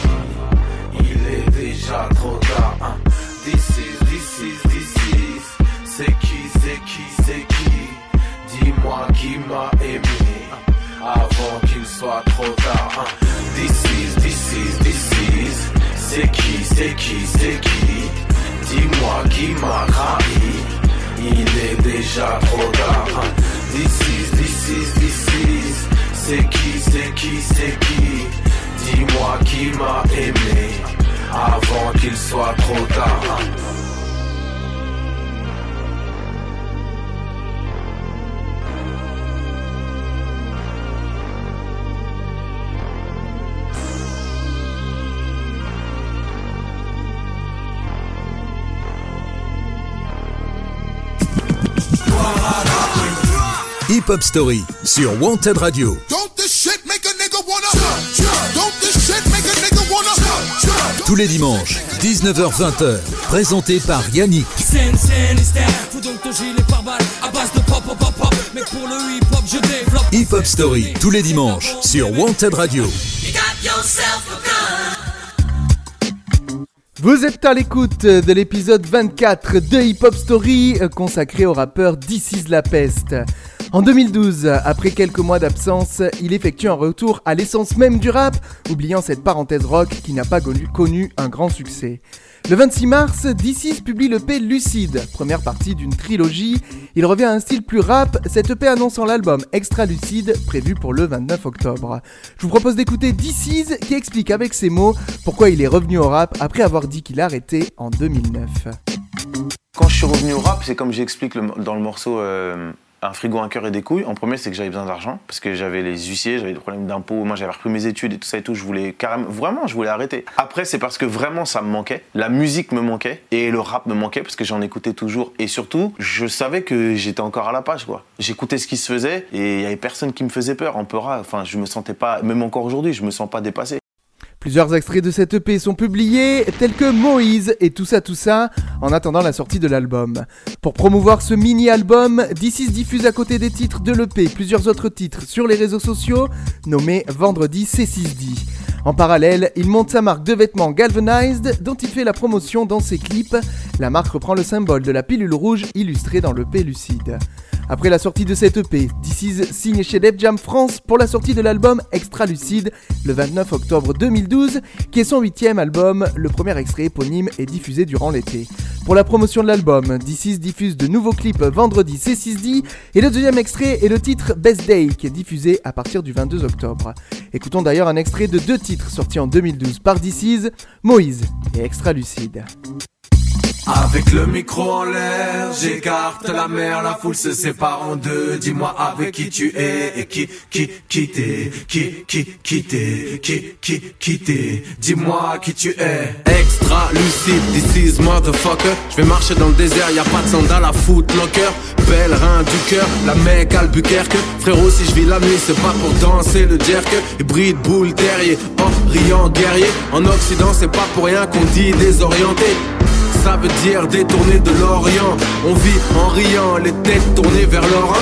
Il est déjà trop tard. Is, this is. C'est qui, c'est qui, c'est qui? Dis-moi qui m'a aimé avant qu'il soit trop tard. Is, this is. C'est qui, c'est qui, c'est qui? Dis-moi qui m'a trahi. Il est déjà trop tard. Is, this is, this is. C'est qui, c'est qui, c'est qui? Dis-moi qui m'a aimé avant qu'il soit trop tard. Shit make a nigga wanna Tous les dimanches, 19h-20h, présenté par Yannick. Scène, scène, hystère, fous donc ton gilet par balle à base de pop, pop, pop, pop. Mec, pour le hip hop, je développe. Hip Hop Story, tous les dimanches, sur Wanted Radio. Vous êtes à l'écoute de l'épisode 24 de Hip Hop Story euh, consacré au rappeur This is la peste. En 2012, après quelques mois d'absence, il effectue un retour à l'essence même du rap, oubliant cette parenthèse rock qui n'a pas connu, un grand succès. Le 26 mars, D6 publie l'EP Lucide, première partie d'une trilogie. Il revient à un style plus rap, cette EP annonçant l'album Extra Lucide, prévu pour le 29 octobre. Je vous propose d'écouter D6 qui explique avec ses mots pourquoi il est revenu au rap après avoir dit qu'il a arrêté en 2009. Quand je suis revenu au rap, c'est comme j'explique dans le morceau euh, Un frigo, un cœur et des couilles. En premier, c'est que j'avais besoin d'argent parce que j'avais les huissiers, j'avais des problèmes d'impôts. Moi, j'avais repris mes études et tout ça et tout. Je voulais carrément, vraiment, je voulais arrêter. Après, c'est parce que vraiment, ça me manquait. La musique me manquait et le rap me manquait parce que j'en écoutais toujours. Et surtout, je savais que j'étais encore à la page, quoi. J'écoutais ce qui se faisait et il y avait personne qui me faisait peur. En peu rap, enfin, je me sentais pas, même encore aujourd'hui, je me sens pas dépassé. Plusieurs extraits de cette EP sont publiés, tels que Moïse et tout ça tout ça, en attendant la sortie de l'album. Pour promouvoir ce mini-album, D6 diffuse à côté des titres de l'EP plusieurs autres titres sur les réseaux sociaux, nommés Vendredi C6D. En parallèle, il monte sa marque de vêtements Galvanized, dont il fait la promotion dans ses clips. La marque reprend le symbole de la pilule rouge illustrée dans l'EP Lucide. Après la sortie de cette EP, DC's signe chez Def Jam France pour la sortie de l'album Extra Lucide le 29 octobre 2012, qui est son huitième album. Le premier extrait éponyme est diffusé durant l'été. Pour la promotion de l'album, DC's diffuse de nouveaux clips vendredi C6D et le deuxième extrait est le titre Best Day qui est diffusé à partir du 22 octobre. Écoutons d'ailleurs un extrait de deux titres sortis en 2012 par DC's, Moïse et Extra Lucide. Avec le micro en l'air, j'écarte la mer, la foule se sépare en deux. Dis-moi avec qui tu es et qui, qui, qui t'es, qui, qui, qui t'es, qui, qui, qui t'es. Dis-moi qui tu es. Extra lucide, this is motherfucker. Je vais marcher dans le désert, y a pas de sandales à footlocker. Pèlerin du cœur, la mec Albuquerque. Frérot, si je vis la nuit, c'est pas pour danser le jerk. Hybride, boule, terrier, oh, riant, guerrier. En Occident, c'est pas pour rien qu'on dit désorienté. Ça veut dire détourner de l'Orient. On vit en riant, les têtes tournées vers l'Orient.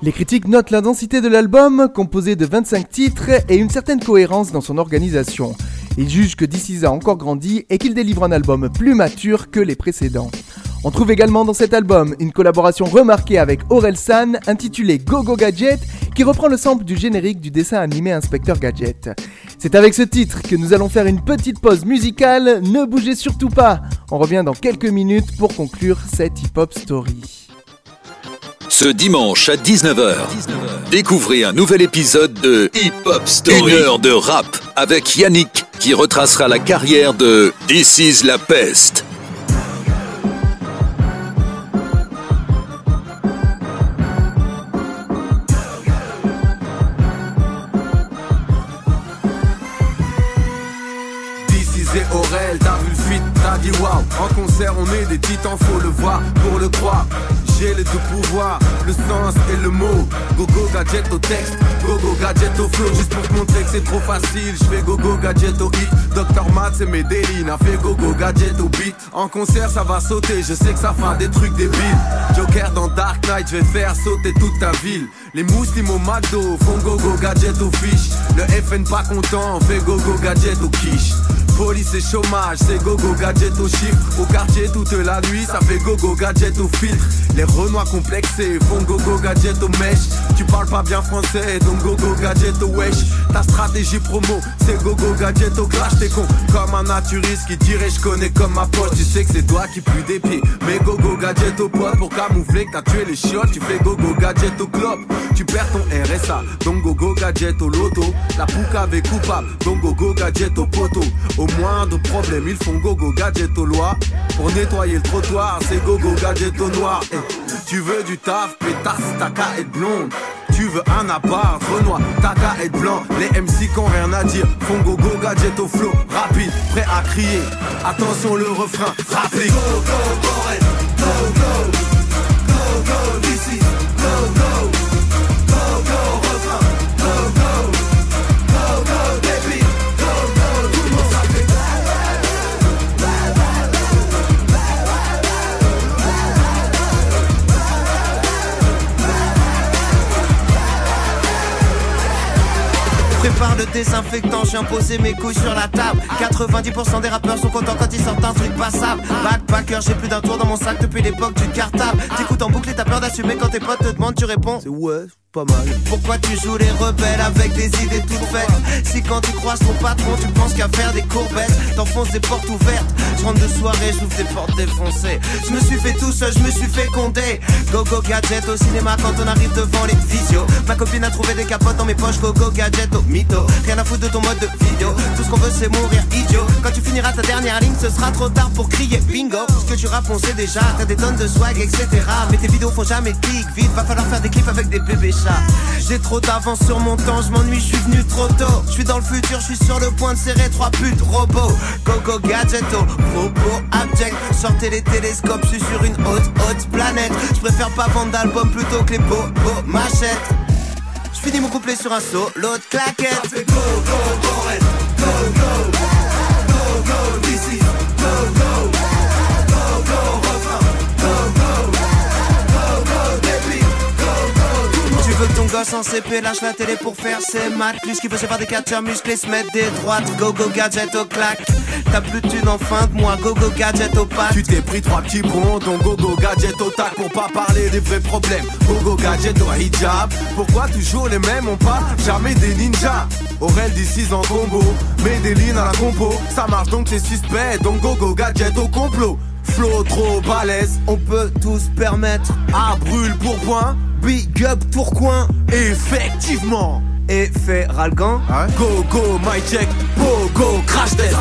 Les critiques notent la densité de l'album, composé de 25 titres, et une certaine cohérence dans son organisation. Ils jugent que DC's a encore grandi et qu'il délivre un album plus mature que les précédents. On trouve également dans cet album une collaboration remarquée avec Aurel San intitulée Go Go Gadget qui reprend le sample du générique du dessin animé Inspecteur Gadget. C'est avec ce titre que nous allons faire une petite pause musicale, ne bougez surtout pas On revient dans quelques minutes pour conclure cette hip-hop story. Ce dimanche à 19h, découvrez un nouvel épisode de Hip Hop Story. Une heure de rap avec Yannick qui retracera la carrière de This is la peste. On est des titans, faut le voir pour le croire. J'ai les deux pouvoirs, le sens et le mot. Gogo gadget au texte, gogo gadget au flow. Juste pour te montrer que c'est trop facile, je fais gogo gadget au hit. Dr. Matt, c'est mes délits, n'a fait gogo gadget au beat. En concert, ça va sauter, je sais que ça fera des trucs débiles. Joker dans Dark Knight, je vais faire sauter toute ta ville. Les mousses, au McDo, font gogo gadget au fiche. Le FN pas content, fait gogo gadget au quiche. Police et chômage, c'est gogo gadget au chiffre. Au quartier toute la nuit, ça fait gogo gadget au filtre. Les renois complexés font gogo gadget au mèche. Tu parles pas bien français, donc gogo gadget au wesh. Ta stratégie promo, c'est gogo gadget au clash. T'es con comme un naturiste qui dirait je connais comme ma poche. Tu sais que c'est toi qui pue des pieds. Mais gogo gadget au pote pour camoufler que t'as tué les chiottes. Tu fais gogo gadget au club. Tu perds ton RSA, donc gogo gadget au loto. La poucave est coupable, donc gogo gadget au poteau. Au moins de problèmes, ils font gogo gadget aux lois. Pour nettoyer le trottoir, c'est gogo gadget au noir. Eh, tu veux du taf, pétasse, ta qu'à être blonde. Tu veux un appart, Renoir, ta qu'à être blanc. Les MC qui ont rien à dire, font gogo gadget au flow. Rapide, prêt à crier. Attention le refrain, rapide. Prépare le désinfectant, j'ai imposé mes couilles sur la table. 90% des rappeurs sont contents quand ils sortent un truc passable. Backpacker, j'ai plus d'un tour dans mon sac depuis l'époque du cartable. T'écoutes en boucle et t'as peur d'assumer quand tes potes te demandent, tu réponds. C'est ouais, Pourquoi tu joues les rebelles avec des idées toutes faites? Si quand tu croises ton patron, tu penses qu'à faire des courbettes T'enfonces des portes ouvertes. Je rentre de soirée, j'ouvre des portes défoncées. Je me suis fait tout seul, je me suis fait condé Go go gadget au cinéma quand on arrive devant les visios. Ma copine a trouvé des capotes dans mes poches Go go gadget au mytho. Rien à foutre de ton mode de vidéo. Tout ce qu'on veut c'est mourir idiot. Quand tu finiras ta dernière ligne ce sera trop tard pour crier bingo. Ce que tu rappes on sait déjà. T'as des tonnes de swag etc Mais tes vidéos font jamais clic Vite. Va falloir faire des clips avec des bébés J'ai trop d'avance sur mon temps Je m'ennuie je suis venu trop tôt. Je suis dans le futur je suis sur le point de serrer trois putes robots Go go gadgeto Propos abject. Sortez les télescopes Je suis sur une haute haute planète. Je préfère pas vendre d'albums plutôt que les beaux beaux machettes. Je finis mon couplet sur un saut, l'autre claquette. Go, go, go, go, go, gosse en CP lâche la télé pour faire ses maths Plus qu'il se faire des catcheurs musclés, se mettre des droites Go go gadget au claque T'as plus de thunes en fin de mois, go go gadget au pack Tu t'es pris trois petits bons, donc go go gadget au tac pour pas parler des vrais problèmes. Go go gadget au hijab. Pourquoi toujours les mêmes? On parle jamais des ninjas. Aurel d'ici en combo, lignes à la compo. Ça marche donc c'est suspect, donc go go gadget au complot. Flow trop balèze, on peut tous permettre. À brûle pour point, big up Tourcoing. Effectivement. Effet Ralgan. Go go my check, go go crash test.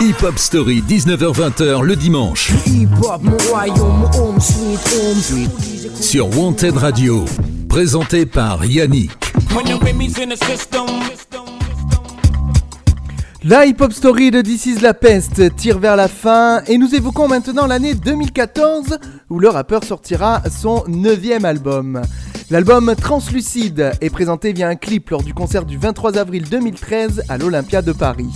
Hip Hop Story, 19h-20h le dimanche. Sur Wanted Radio. Présenté par Yannick. La hip-hop story de This is la peste tire vers la fin et nous évoquons maintenant l'année 2014 où le rappeur sortira son neuvième album. L'album Translucide est présenté via un clip lors du concert du 23 avril 2013 à l'Olympia de Paris.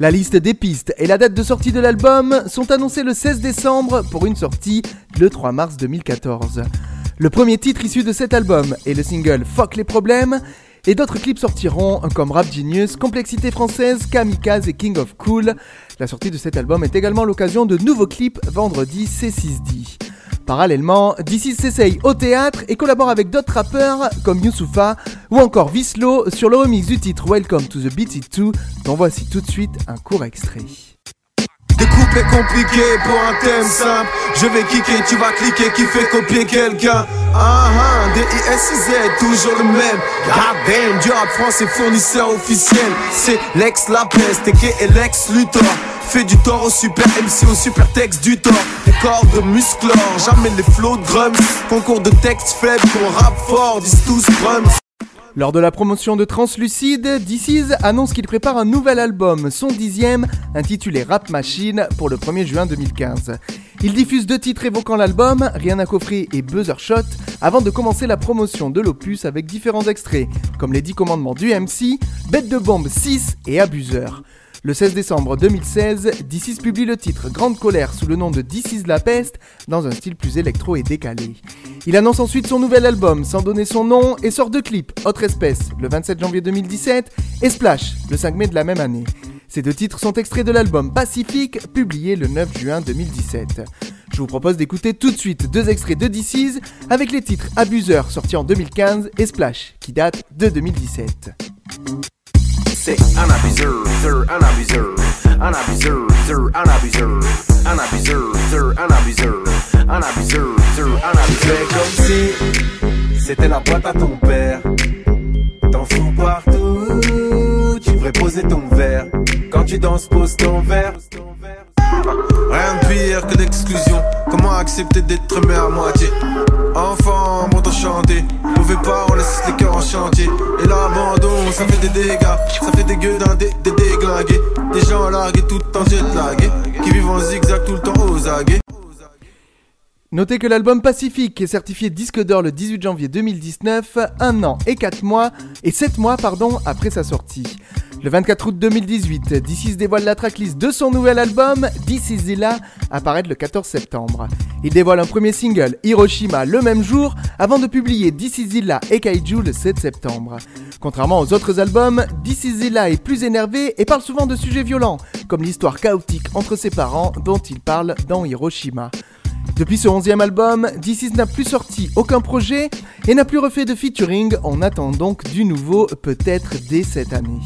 La liste des pistes et la date de sortie de l'album sont annoncées le 16 décembre pour une sortie le 3 mars 2014. Le premier titre issu de cet album est le single Fuck les problèmes et d'autres clips sortiront comme Rap Genius, Complexité française, Kamikaze et King of Cool. La sortie de cet album est également l'occasion de nouveaux clips vendredi C6D. Parallèlement, DC s'essaye au théâtre et collabore avec d'autres rappeurs comme Youssoufa ou encore Vislo sur le remix du titre Welcome to the BT2 dont voici tout de suite un court extrait. Des couplets compliqués pour un thème simple. Je vais kicker, tu vas cliquer, qui fait copier quelqu'un? Ah ah, D-I-S-I-Z, toujours le même. God damn, du rap français fournisseur officiel. C'est Lex La Peste, et Lex Luthor. Fait du tort au super MC, au super texte du tort. Des corps de jamais les flots de drums. Concours de texte faible, qu'on rap fort, disent tous drums. Lors de la promotion de Translucide, DC's annonce qu'il prépare un nouvel album, son dixième, intitulé Rap Machine, pour le 1er juin 2015. Il diffuse deux titres évoquant l'album, Rien à coffrer et Buzzer Shot, avant de commencer la promotion de l'opus avec différents extraits, comme les 10 commandements du MC, Bête de bombe 6 et Abuseur. Le 16 décembre 2016, D6 publie le titre Grande Colère sous le nom de D6 La Peste, dans un style plus électro et décalé. Il annonce ensuite son nouvel album sans donner son nom et sort deux clips, Autre Espèce le 27 janvier 2017 et Splash le 5 mai de la même année. Ces deux titres sont extraits de l'album Pacifique, publié le 9 juin 2017. Je vous propose d'écouter tout de suite deux extraits de DC's avec les titres Abuseur sorti en 2015 et Splash qui date de 2017. C'est un abuseur, un abuseur, un abuseur, un abuseur, un abuseur, sir, un abuseur, un abuseur, sir, un abuseur. Fais comme si c'était la boîte à ton père. T'en fous partout, tu devrais poser ton verre. Quand tu danses, pose ton verre. Rien de pire que l'exclusion. Comment accepter d'être aimé à moitié? Enfant, bon enchanté. Mauvais pas, on laisse les cœurs en chantier. Et l'abandon, ça fait des dégâts. Ça fait des gueudins, des, des déglingués. Des gens largués tout en jet lagués. Qui vivent en zigzag tout le temps aux aguets. Notez que l'album Pacifique est certifié disque d'or le 18 janvier 2019, un an et 4 mois, et 7 mois pardon, après sa sortie. Le 24 août 2018, D6 dévoile la tracklist de son nouvel album, This Is Zilla, le 14 septembre. Il dévoile un premier single, Hiroshima, le même jour, avant de publier This Is Zilla et Kaiju le 7 septembre. Contrairement aux autres albums, This Is Zilla est plus énervé et parle souvent de sujets violents, comme l'histoire chaotique entre ses parents dont il parle dans Hiroshima. Depuis ce 11e album, D6 n'a plus sorti aucun projet et n'a plus refait de featuring, on attend donc du nouveau peut-être dès cette année.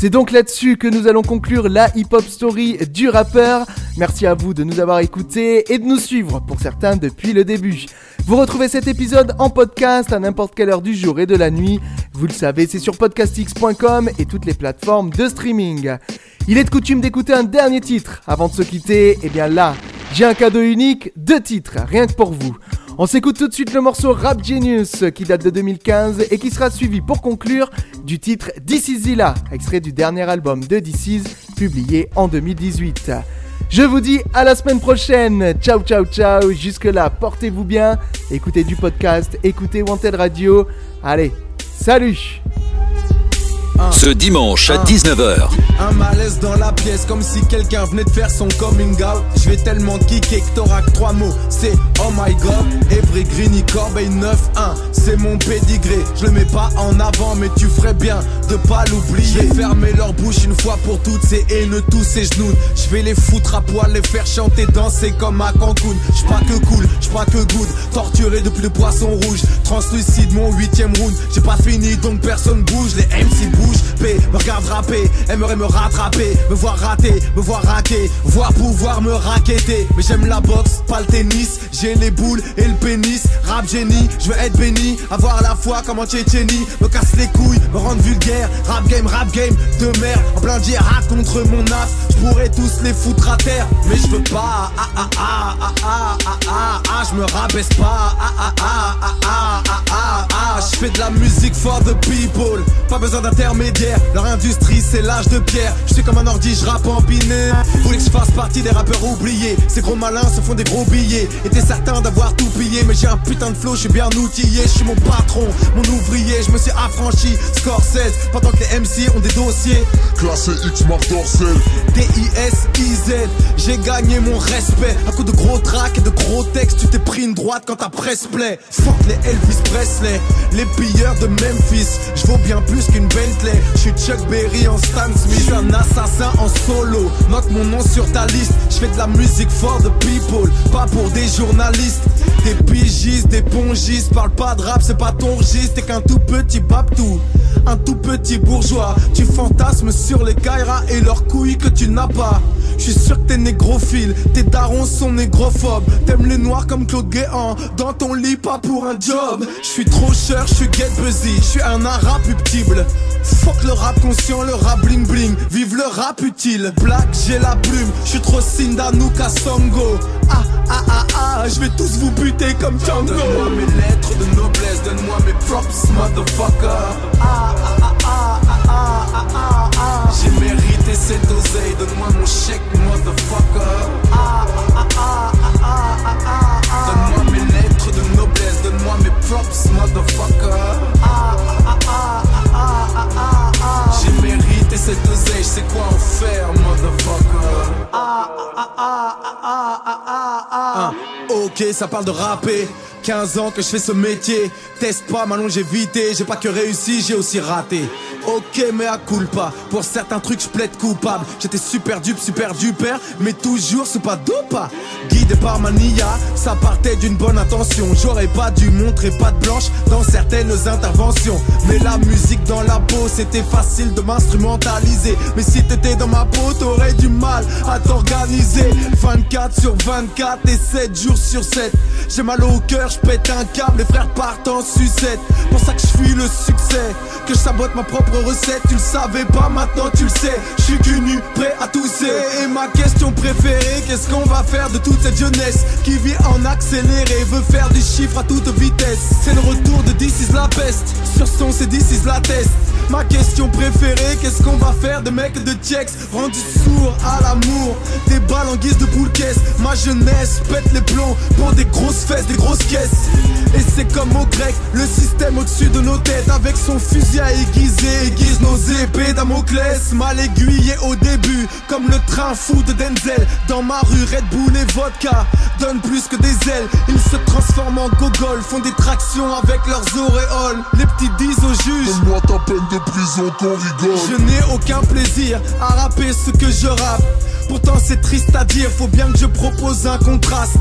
C'est donc là-dessus que nous allons conclure la hip-hop story du rappeur. Merci à vous de nous avoir écoutés et de nous suivre pour certains depuis le début. Vous retrouvez cet épisode en podcast à n'importe quelle heure du jour et de la nuit. Vous le savez, c'est sur podcastx.com et toutes les plateformes de streaming. Il est de coutume d'écouter un dernier titre avant de se quitter. Et bien là, j'ai un cadeau unique, deux titres, rien que pour vous. On s'écoute tout de suite le morceau Rap Genius qui date de 2015 et qui sera suivi pour conclure du titre This Is Zilla, extrait du dernier album de This publié en 2018. Je vous dis à la semaine prochaine. Ciao ciao ciao. Jusque là, portez-vous bien. Écoutez du podcast, écoutez Wanted Radio. Allez, salut Ce dimanche à 19h, Un malaise dans la pièce, comme si quelqu'un venait de faire son coming out. Je vais tellement kicker que t'auras que trois mots. C'est oh my god, Evry Greeny Corbeil 9-1. C'est mon pédigré, je le mets pas en avant, mais tu ferais bien de pas l'oublier. Je fermer leur bouche une fois pour toutes, ces haineux, tous ces genoux. Je vais les foutre à poil, les faire chanter, danser comme à Cancun. J'suis pas que cool, j'suis pas que good. Torturé depuis le poisson rouge, translucide mon huitième round. J'ai pas fini donc personne bouge, les MC bougent. P, me regarde rapper, aimerait me rattraper, me voir rater, me voir raquer, voir pouvoir me raqueter. Mais j'aime la boxe, pas le tennis, j'ai les boules et le pénis. Rap génie, je veux être béni, avoir la foi comme en Tchétchénie, me casse les couilles, me rendre vulgaire. Rap game, rap game, de merde, en plein contre mon as. Je pourrais tous les foutre à terre, mais je veux pas. Ah ah ah ah ah ah ah ah, je me rabaisse pas. Ah ah ah ah ah ah ah ah, je fais de la musique for the people, pas besoin Leur industrie c'est l'âge de pierre. Je suis comme un ordi, je rappe en binaire. Voulez que je fasse partie des rappeurs oubliés. Ces gros malins se font des gros billets. Était certain d'avoir tout pillé, mais j'ai un putain de flow, je suis bien outillé. Je suis mon patron, mon ouvrier, je me suis affranchi. Score 16, pendant que les MC ont des dossiers. Classé X marque dorsale. D-I-S-I-Z, j'ai gagné mon respect. À coup de gros tracks et de gros textes, tu t'es pris une droite quand ta presse play. Fuck les Elvis Presley, les pilleurs de Memphis. Je vaux bien plus qu'une Je suis Chuck Berry en Stan Smith. Un assassin en solo. Note mon nom sur ta liste. Je de la musique for the people, pas pour des journalistes. Des pigistes, des pongistes. Parle pas de rap, c'est pas ton registre. T'es qu'un tout petit babtou. Un tout petit bourgeois, tu fantasmes sur les Kaira et leurs couilles que tu n'as as pas. Je suis sûr que t'es négrophile, tes darons sont négrophobes. T'aimes les noirs comme Claude Guéant, dans ton lit pas pour un job. Je suis trop cher, je suis get busy, je suis un arabe puptible. Fuck le rap conscient, le rap bling bling, vive le rap utile. Black, j'ai la plume, je suis trop Sindanuka Songo. Ah ah ah ah, je vais tous vous buter comme Django. Donne-moi mes lettres de noblesse, donne-moi mes props, motherfucker. Ah ah ah ah ah ah ah. J'ai mérité cette oseille, donne-moi mon chèque, motherfucker. Ah ah ah ah ah ah ah. Donne-moi mes lettres de noblesse, donne-moi mes props, motherfucker. Ah ah ah ah ah ah ah cette je sais quoi en faire, motherfucker? Ah ah ah ah ah ah ah ah. Ok, ça parle de rapper. 15 ans que je fais ce métier. Teste pas, ma longévité. J'ai pas que réussi, j'ai aussi raté. Ok, mais à culpa. Pour certains trucs, je plaide coupable. J'étais super dupe, super duper, mais toujours c'est pas dopa. Guidé par mania, ça partait d'une bonne intention. J'aurais pas dû montrer pas de blanche dans certaines interventions. Mais la musique dans la peau, c'était facile de m'instrumentaliser. Mais si t'étais dans ma peau, t'aurais du mal à t'organiser. 24 sur 24 et 7 jours sur 7. J'ai mal au cœur, je pète un câble, les frères partent en sucette. Pour ça que je fuis le succès, que je sabote ma propre Tu le savais pas, maintenant tu le sais. Je suis cul nu, prêt à tousser. Et ma question préférée, qu'est-ce qu'on va faire de toute cette jeunesse qui vit en accéléré, veut faire du chiffre à toute vitesse? C'est le retour de This is la peste. Sur son, c'est This is la test. Ma question préférée, qu'est-ce qu'on va faire de mecs de checks rendus sourds à l'amour? Des balles en guise de boule caisse Ma jeunesse pète les plombs pour des grosses fesses, des grosses caisses Et c'est comme au grec, le système au-dessus de nos têtes Avec son fusil à aiguiser, aiguise nos épées Damoclès Mal aiguillé au début, comme le train fou de Denzel Dans ma rue, Red Bull et vodka donnent plus que des ailes Ils se transforment en gogol, font des tractions avec leurs auréoles Les petits disent au juge Donne-moi ta peine de prison qu'on rigole. je n'ai aucun plaisir à rapper ce que je rappe. Pourtant c'est triste à dire, faut bien que je propose un contraste.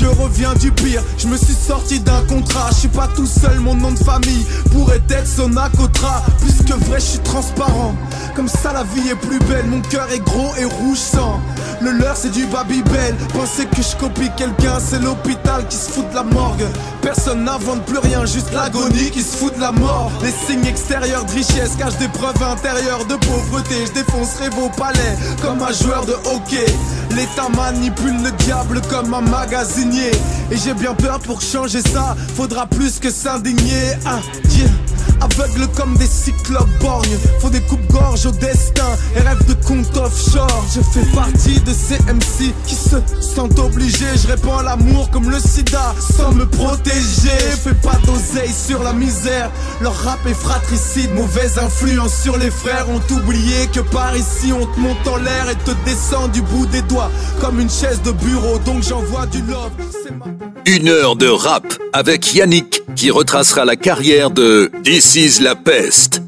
Je reviens du pire, je me suis sorti d'un contrat. Je suis pas tout seul, mon nom de famille pourrait être Sonacotra. Plus que vrai, je suis transparent. Comme ça la vie est plus belle, mon cœur est gros et rouge sang. Le leur c'est du Babybel. Penser que je copie quelqu'un, c'est l'hôpital qui se fout de la morgue. Personne n'invente plus rien, juste l'agonie qui se fout de la mort. Les signes extérieurs de richesse cachent des preuves intérieures de pauvreté. Je défoncerai vos palais comme un joueur de hockey. L'État manipule le diable comme un magasinier. Et j'ai bien peur pour changer ça, faudra plus que s'indigner. Ah, yeah. Aveugles comme des cyclopes borgnes Font des coupes-gorges au destin Et rêvent de compte offshore Je fais partie de ces MC Qui se sentent obligés Je répands l'amour comme le sida Sans me protéger Fais pas d'oseille sur la misère Leur rap est fratricide Mauvaise influence sur les frères Ont oublié que par ici On te monte en l'air et te descend du bout des doigts Comme une chaise de bureau Donc j'envoie du love. Une heure de rap avec Yannick qui retracera la carrière de This is la peste.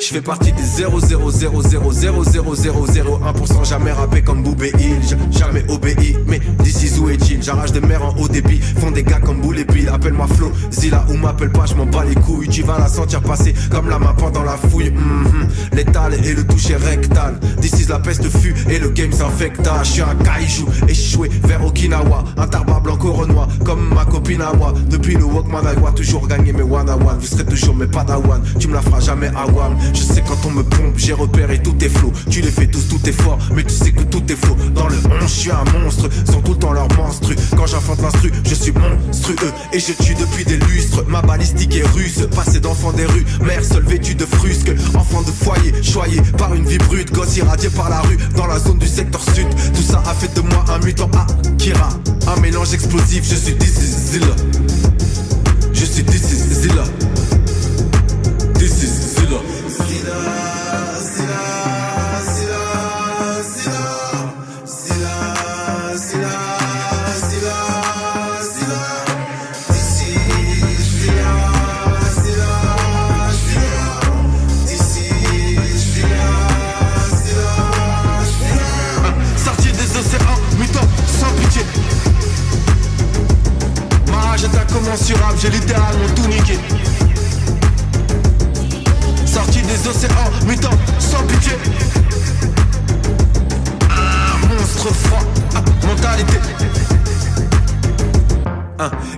Je fais partie des 0,0000001% jamais rappé comme Boubé Hill, jamais obéi. Mais d'ici où est-il J'arrache des mers en haut débit, font des gars comme Boule Bill. Appelle-moi Flo, Zilla ou m'appelle pas, je m'en bats les couilles. Tu vas la sentir passer comme la main pendant la fouille. Mhm. Létal et le toucher rectal. D'ici la peste fut et le game s'infecta. Je suis un kaiju échoué vers Okinawa. Un tarba blanco renois comme ma copine à. Depuis le Walkman want toujours gagner mes one on one. Vous serez toujours mes padawan. Tu me la feras jamais à Wam. Je sais quand on me pompe, j'ai repéré tous tes flots. Tu les fais tous, tout est fort, mais tu sais que tout est faux. Dans le 11, je suis un monstre, sont tout le temps leur monstru. Quand j'infante l'instru, je suis monstrueux. Et je tue depuis des lustres, ma balistique est russe. Passé d'enfant des rues, mère seule vêtue de frusque. Enfant de foyer, choyé par une vie brute. Gosse irradié par la rue, dans la zone du secteur sud. Tout ça a fait de moi un mutant Akira. Un mélange explosif, je suis This. Je suis This is Zilla. j'ai littéralement tout niqué. Sorti des océans, mutant, sans pitié. Monstre froid, ah, mentalité.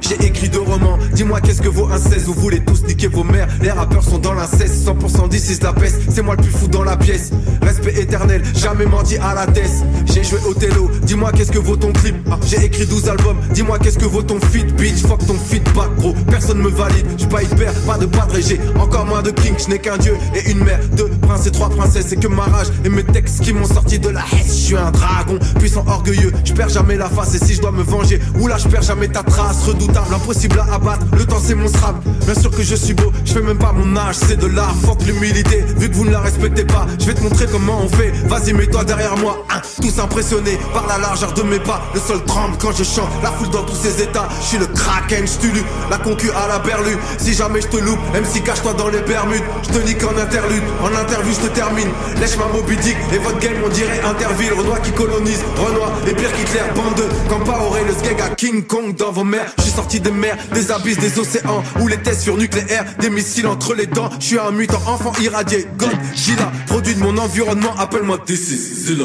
J'ai écrit deux romans, dis-moi qu'est-ce que vaut un 16 Vous voulez tous niquer vos mères, les rappeurs sont dans l'inceste. 100% d'ici la peste, c'est moi le plus fou dans la pièce. Respect éternel, jamais menti à la tête. J'ai joué Othello, dis-moi qu'est-ce que vaut ton clip? Ah, J'ai écrit 12 albums, dis-moi qu'est-ce que vaut ton feed Bitch, fuck ton feedback gros, personne me valide. J'suis pas hyper, pas de padre et j'ai encore moins de king. Je n'ai qu'un dieu et une mère, deux princes et trois princesses. C'est que ma rage et mes textes qui m'ont sorti de la haine. Je suis un dragon, puissant, orgueilleux. Je perds jamais la face et si je dois me venger Oula je perds jamais ta trace redoutable, impossible à abattre. Le temps c'est mon. Bien sûr que je suis beau, je fais même pas mon âge, c'est de l'art. Fuck l'humilité, vu que vous ne la respectez pas. Je vais te montrer comment on fait. Vas-y, mets-toi derrière moi. Tous impressionnés par la largeur de mes pas. Le sol tremble quand je chante, la foule dans tous ses états. Je suis le kraken, j'tulu, la concu à la berlue. Si jamais je te loupe, MC cache-toi dans les Bermudes. Je te nique en interlude, en interview je te termine. Lèche ma Moby Dick et votre game on dirait Interville. Renoir qui colonise, Renoir et pire qu'Hitler, bande de Campaoré, le skeg à King Kong dans vos mers. Je suis sorti des mers, des abysses, des océans Où les tests furent nucléaires, des missiles entre les dents. Je suis un mutant enfant irradié, God, Gila Produit de mon environnement, appelle-moi DC Zilla